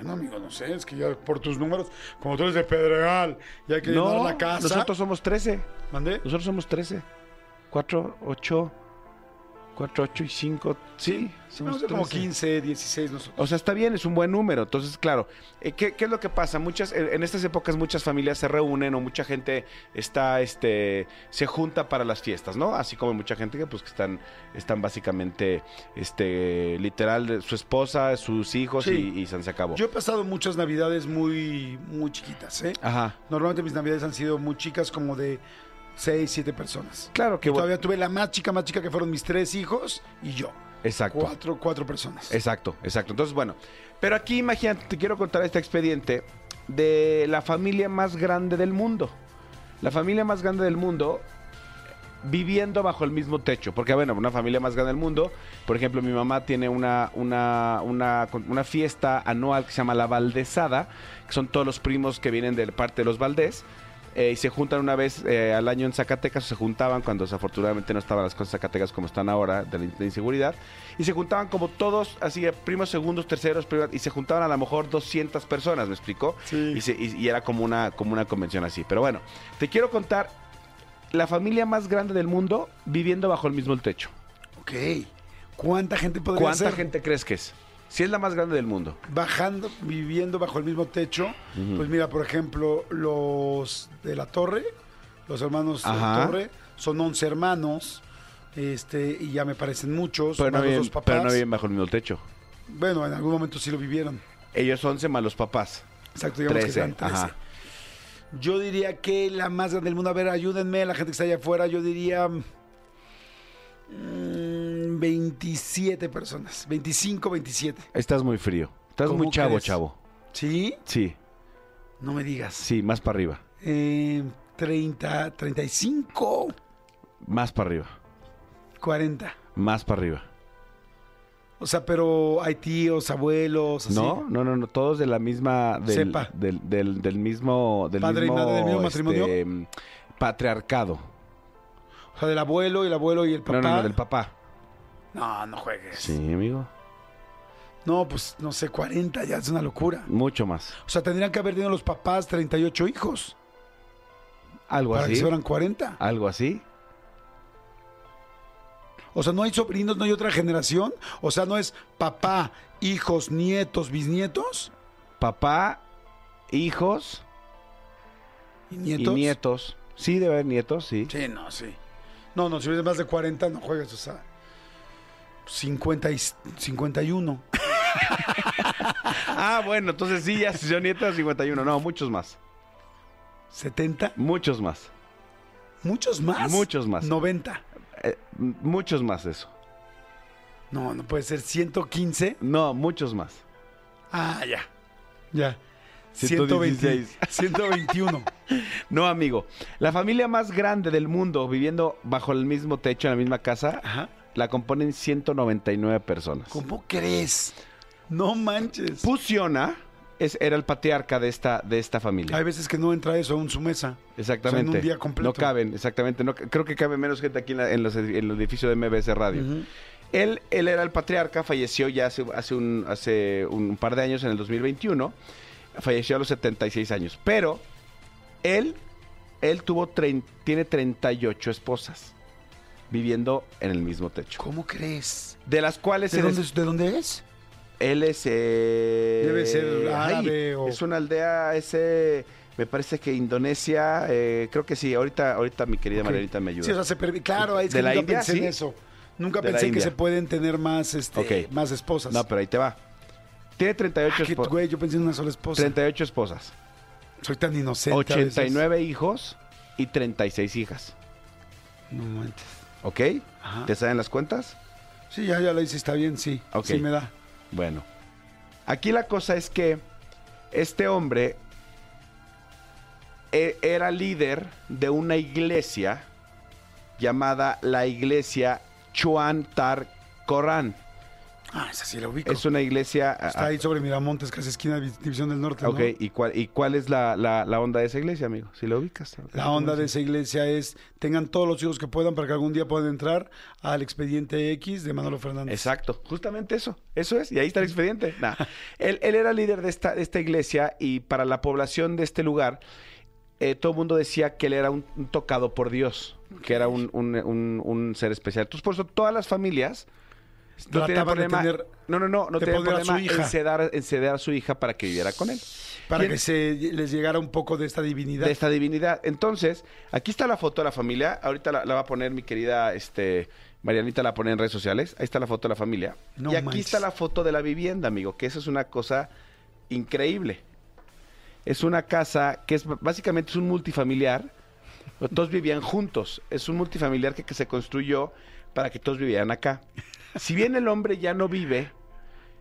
Bueno, amigo, no sé, es que ya por tus números, como tú eres de Pedregal, ya hay que llenar No, la casa. nosotros somos 13. ¿Mandé? Nosotros somos 13. 4, 8, 4, 8 y 5. Sí, ser como 15, 16 nosotros. O sea, está bien, es un buen número. Entonces, claro, eh, ¿qué, qué es lo que pasa? Muchas, en estas épocas muchas familias se reúnen o mucha gente está, este, se junta para las fiestas, ¿no? Así como mucha gente que, pues, que están, están básicamente, este, literal, su esposa, sus hijos Sí. y, y se se acabó. Yo he pasado muchas navidades muy, muy chiquitas, ¿eh? Ajá. Normalmente mis navidades han sido muy chicas, como de 6, 7 personas. Claro que Y todavía tuve la más chica, más chica, que fueron mis tres hijos y yo. Exacto. Cuatro, cuatro personas. Exacto, exacto. Entonces, bueno, pero aquí imagínate, te quiero contar este expediente de la familia más grande del mundo. La familia más grande del mundo viviendo bajo el mismo techo. Porque, bueno, una familia más grande del mundo, por ejemplo, mi mamá tiene una, una, una, una fiesta anual que se llama La Valdesada, que son todos los primos que vienen de parte de los Valdés. Eh, y se juntan una vez eh, al año en Zacatecas, o se juntaban cuando desafortunadamente no estaban las cosas en Zacatecas como están ahora, de la de inseguridad, y se juntaban como todos, así, eh, primos, segundos, terceros, primas, y se juntaban a lo mejor 200 personas, ¿me explicó? Sí. Y, se- y- y era como una, como una convención así. Pero bueno, te quiero contar la familia más grande del mundo viviendo bajo el mismo techo. Ok. ¿Cuánta gente podría ¿Cuánta ser? gente crees que es? Si es la más grande del mundo. Bajando, viviendo bajo el mismo techo. Pues mira, por ejemplo, los de la Torre, los hermanos de la Torre, son 11 hermanos. Este, y ya me parecen muchos. Pero no, los viven, dos papás. pero no viven bajo el mismo techo. Bueno, en algún momento sí lo vivieron. Ellos 11 más los papás. Exacto, digamos que 13, sean 13. ajá. Yo diría que la más grande del mundo, a ver, ayúdenme, la gente que está allá afuera, yo diría mm, 27 personas, 25, 27. Estás muy frío. Estás ¿Cómo muy chavo, crees? chavo. ¿Sí? Sí, No me digas. sí, más para arriba. Eh, 30, 35, Más para arriba. 40. Más para arriba. O sea, pero hay tíos, abuelos, así. No, no, no, no, todos de la misma. Del, Cepa. Del, del, del mismo. Del Padre y mismo, madre del mismo matrimonio. este, patriarcado. O sea, del abuelo y el abuelo y el papá. No, no, no, del papá. No, no juegues. Sí, amigo. No, pues no sé, 40 ya es una locura. Mucho más. O sea, tendrían que haber tenido los papás 38 hijos Algo para que así. fueran 40. Algo así. O sea, no hay sobrinos, no hay otra generación. O sea, no es papá, hijos, nietos, bisnietos Papá, hijos y nietos. y nietos. Sí, debe haber nietos, sí. Sí, no, sí. No, no, si hubiese más de 40, no juegues, o sea. 50 y 51. Ah, bueno, entonces sí, ya son nietos 51. No, muchos más. 70. Muchos más. Muchos más. Muchos más. 90. Eh, muchos más eso. No, no puede ser 115. No, muchos más. Ah, ya. Ya. 116. 121. No, amigo. La familia más grande del mundo viviendo bajo el mismo techo, en la misma casa, Ajá. la componen 199 personas. ¿Cómo crees? No manches. Fusiona es, era el patriarca de esta, de esta familia. Hay veces que no entra eso en su mesa. Exactamente. O sea, en un día completo. No caben, exactamente. No, creo que cabe menos gente aquí en, la- en los, en el edificio de MBS Radio. Él, él era el patriarca, falleció ya hace, hace, un, hace un par de años, en el 2021. Falleció a los 76 años. Pero él, él tuvo trein- tiene 38 esposas viviendo en el mismo techo. ¿Cómo crees? De las cuales ¿De dónde, es, ¿De dónde es? él es, eh, Debe ser árabe o- Es una aldea, ese... Me parece que Indonesia, eh, creo que sí. Ahorita, ahorita mi querida Ok. Marianita me ayuda. Sí, o sea, se permi- Claro, es ¿De que la nunca India? pensé en eso. Nunca De pensé que se pueden tener más, este, más esposas. No, pero ahí te va. Tiene 38, Ah, qué espo- güey, yo pensé en una sola esposa. 38 esposas, Soy tan inocente. a veces. 89 hijos y 36 hijas. No manches. ¿Ok? Ajá. ¿Te salen las cuentas? Sí, ya, ya lo hice, está bien, sí. Ok. Sí me da. Bueno. Aquí la cosa es que este hombre e- era líder de una iglesia llamada la iglesia Chuan Tar Corán. Ah, esa sí la ubico. Es una iglesia... Está ahí sobre Miramontes, casi esquina de División del Norte, ¿no? Ok, ¿y cuál, ¿y cuál es la, la- la onda de esa iglesia, amigo? Si lo ubicas. La onda de esa iglesia es tengan todos los hijos que puedan para que algún día puedan entrar al expediente X de Manolo Fernández. Exacto, justamente eso, eso es, y ahí está el expediente. Nah. Él, él era líder de esta, de esta iglesia y para la población de este lugar, eh, todo el mundo decía que él era un, un tocado por Dios, que era un, un- un- un ser especial. Entonces, por eso todas las familias no de problema, tener- no, no, no, no su problema hija. en ceder, en ceder a su hija para que viviera con él. Para ¿Quién- que se les llegara un poco de esta divinidad. de esta divinidad. Entonces, aquí está la foto de la familia. Ahorita la, la va a poner mi querida este, Marianita, la pone en redes sociales. Ahí está la foto de la familia. No y aquí manches. está la foto de la vivienda, amigo, que eso es una cosa increíble. Es una casa que es básicamente es un multifamiliar. Todos vivían juntos. Es un multifamiliar que, que se construyó para que todos vivieran acá. Si bien el hombre ya no vive,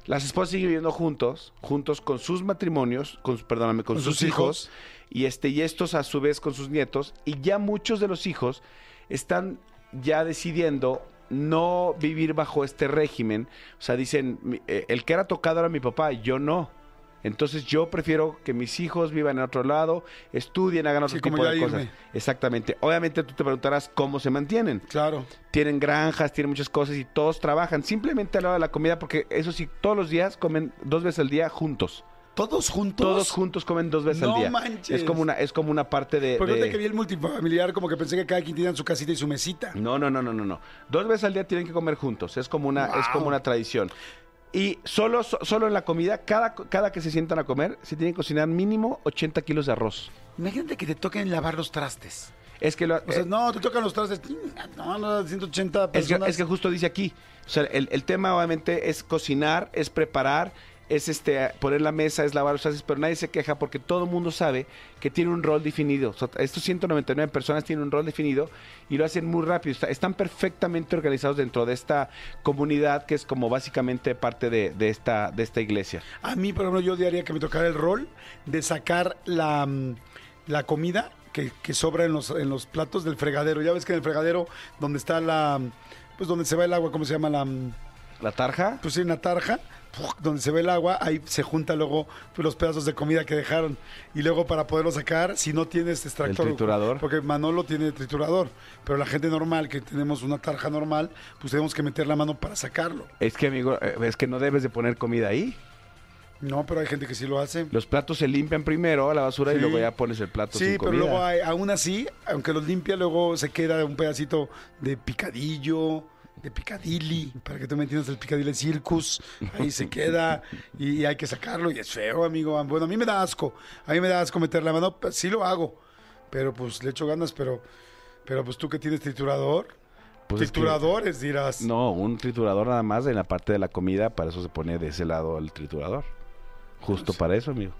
las esposas siguen viviendo juntos, juntos con sus matrimonios, con, perdóname, con, Con sus, sus hijos. hijos, y este y estos a su vez con sus nietos, y ya muchos de los hijos están ya decidiendo no vivir bajo este régimen. O sea, dicen, eh, el que era tocado era mi papá, yo no. Entonces yo prefiero que mis hijos vivan en otro lado, estudien, hagan otro Sí, tipo de cosas. irme. Exactamente. Obviamente tú te preguntarás cómo se mantienen Claro. tienen granjas, tienen muchas cosas y todos trabajan. Simplemente a la hora de la comida, porque eso sí, todos los días comen dos veces al día juntos. ¿Todos juntos? Todos juntos comen dos veces No al día. manches. Es como una, es como una parte de. Porque de- que vi el multifamiliar, como que pensé que cada quien tenía su casita y su mesita. No, no, no, no, no, no. Dos veces al día tienen que comer juntos. Es como una, es como una tradición. Y solo, so- solo en la comida, cada, cada que se sientan a comer, se tienen que cocinar mínimo 80 kilos de arroz. Imagínate que te toquen lavar los trastes. Es que lo, O sea, eh, no, te tocan los trastes. No, no, 180 Es que, personas. es que justo dice aquí, o sea, el, el tema obviamente es cocinar, es preparar, es este poner la mesa, es lavar los trastes, pero nadie se queja porque todo el mundo sabe que tiene un rol definido. O sea, estos 199 personas tienen un rol definido y lo hacen muy rápido. Está- están perfectamente organizados dentro de esta comunidad que es como básicamente parte de, de esta, de esta iglesia. A mí, por ejemplo, yo diría que me tocara el rol de sacar la, mm, la comida que, que sobra en los, en los platos del fregadero. Ya ves que en el fregadero, donde está la. mm, Pues donde se va el agua, ¿cómo se llama? La, mm, ¿La tarja? pues sí, una tarja. Donde se ve el agua, ahí se junta luego pues, los pedazos de comida que dejaron. Y luego para poderlo sacar, si no tienes extractor. El triturador. Porque Manolo tiene triturador, pero la gente normal, que tenemos una tarja normal, pues tenemos que meter la mano para sacarlo. Es que, amigo, eh, es que no debes de poner comida ahí. No, pero hay gente que sí lo hace. Los platos se limpian primero a la basura y luego ya pones el plato Sí, sin pero comida. luego hay- aún así, aunque los limpia, luego se queda un pedacito de picadillo, de picadilly, para que tú me entiendas, el picadilly circus, ahí se queda y, hay que sacarlo y es feo, amigo. Bueno, a mí me da asco, a mí me da asco meter la mano, pues, sí lo hago, pero pues le echo ganas, pero, pero pues tú que tienes triturador, Pues es que- trituradores dirás. No, un triturador nada más en la parte de la comida, para eso se pone de ese lado el triturador. Justo para eso, amigo.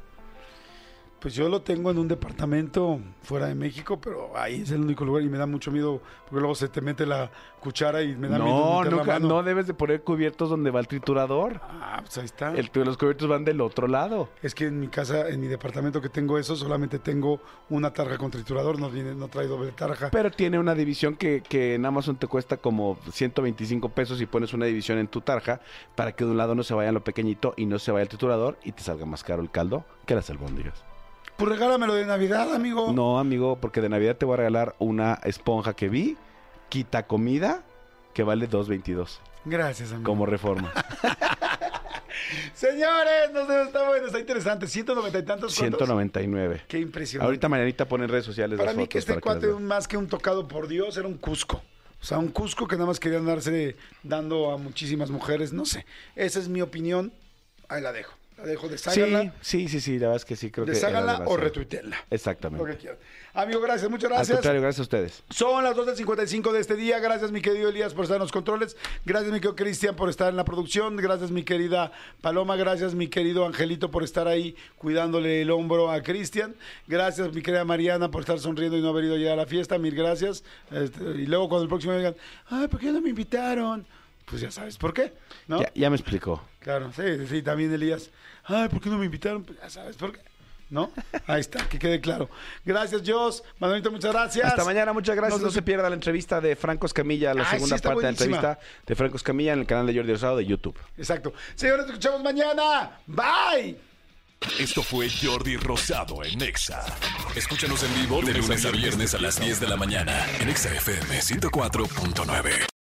Pues yo lo tengo en un departamento fuera de México, pero ahí es el único lugar y me da mucho miedo porque luego se te mete la cuchara y me da miedo No, meter la nunca, no debes de poner cubiertos donde va el triturador. Ah, pues ahí está. El- los cubiertos van del otro lado. Es que en mi casa, en mi departamento que tengo eso, solamente tengo una tarja con triturador, no viene, no trae doble tarja. Pero tiene una división que, que en Amazon te cuesta como 125 pesos y pones una división en tu tarja para que de un lado no se vaya lo pequeñito y no se vaya el triturador y te salga más caro el caldo que las albóndigas. Pues regálamelo de Navidad, amigo. No, amigo, porque de Navidad te voy a regalar una esponja que vi, quita comida, que vale 2.22 Gracias, amigo. como reforma. Señores, no sé, está bueno, está interesante. 190 y tantos. ¿cuántos? 199. Qué impresionante. Ahorita mañanita pone en redes sociales Para las mí fotos que este que cuate, vean. más que un tocado por Dios, era un Cusco. O sea, un Cusco que nada más quería andarse dando a muchísimas mujeres. No sé. Esa es mi opinión. Ahí la dejo. La dejo de Sí, sí, sí, sí, la verdad es que sí, creo que Deshágala o demasiado. retuitela. Lo Exactamente. que quieran. Amigo, gracias, muchas Al gracias. contrario, gracias a ustedes. Son las 2.55 de este día. Gracias, mi querido Elías, por estar en los controles. Gracias, mi querido Cristian, por estar en la producción. Gracias, mi querida Paloma. Gracias, mi querido Angelito, por estar ahí cuidándole el hombro a Cristian. Gracias, mi querida Mariana, por estar sonriendo y no haber ido ya a la fiesta. Mil gracias. Este, y luego, cuando el próximo día digan, ay, ¿por qué no me invitaron? Pues ya sabes por qué, ¿no? Ya, ya me explicó. Claro, sí, sí, también Elías. Ay, ¿por qué no me invitaron? Pues ya sabes por qué. ¿No? Ahí está, que quede claro. Gracias, Jos. Manuelito, muchas gracias. Hasta mañana, muchas gracias. Nos No se pierda la entrevista de Franco Escamilla, la Ay, sí, segunda parte de la entrevista de Franco Escamilla en el canal de Jordi Rosado de YouTube. Exacto. Señores, nos escuchamos mañana. Bye. Esto fue Jordi Rosado en Exa. Escúchanos en vivo de lunes a viernes a las 10 de la mañana en Exa FM 104.9.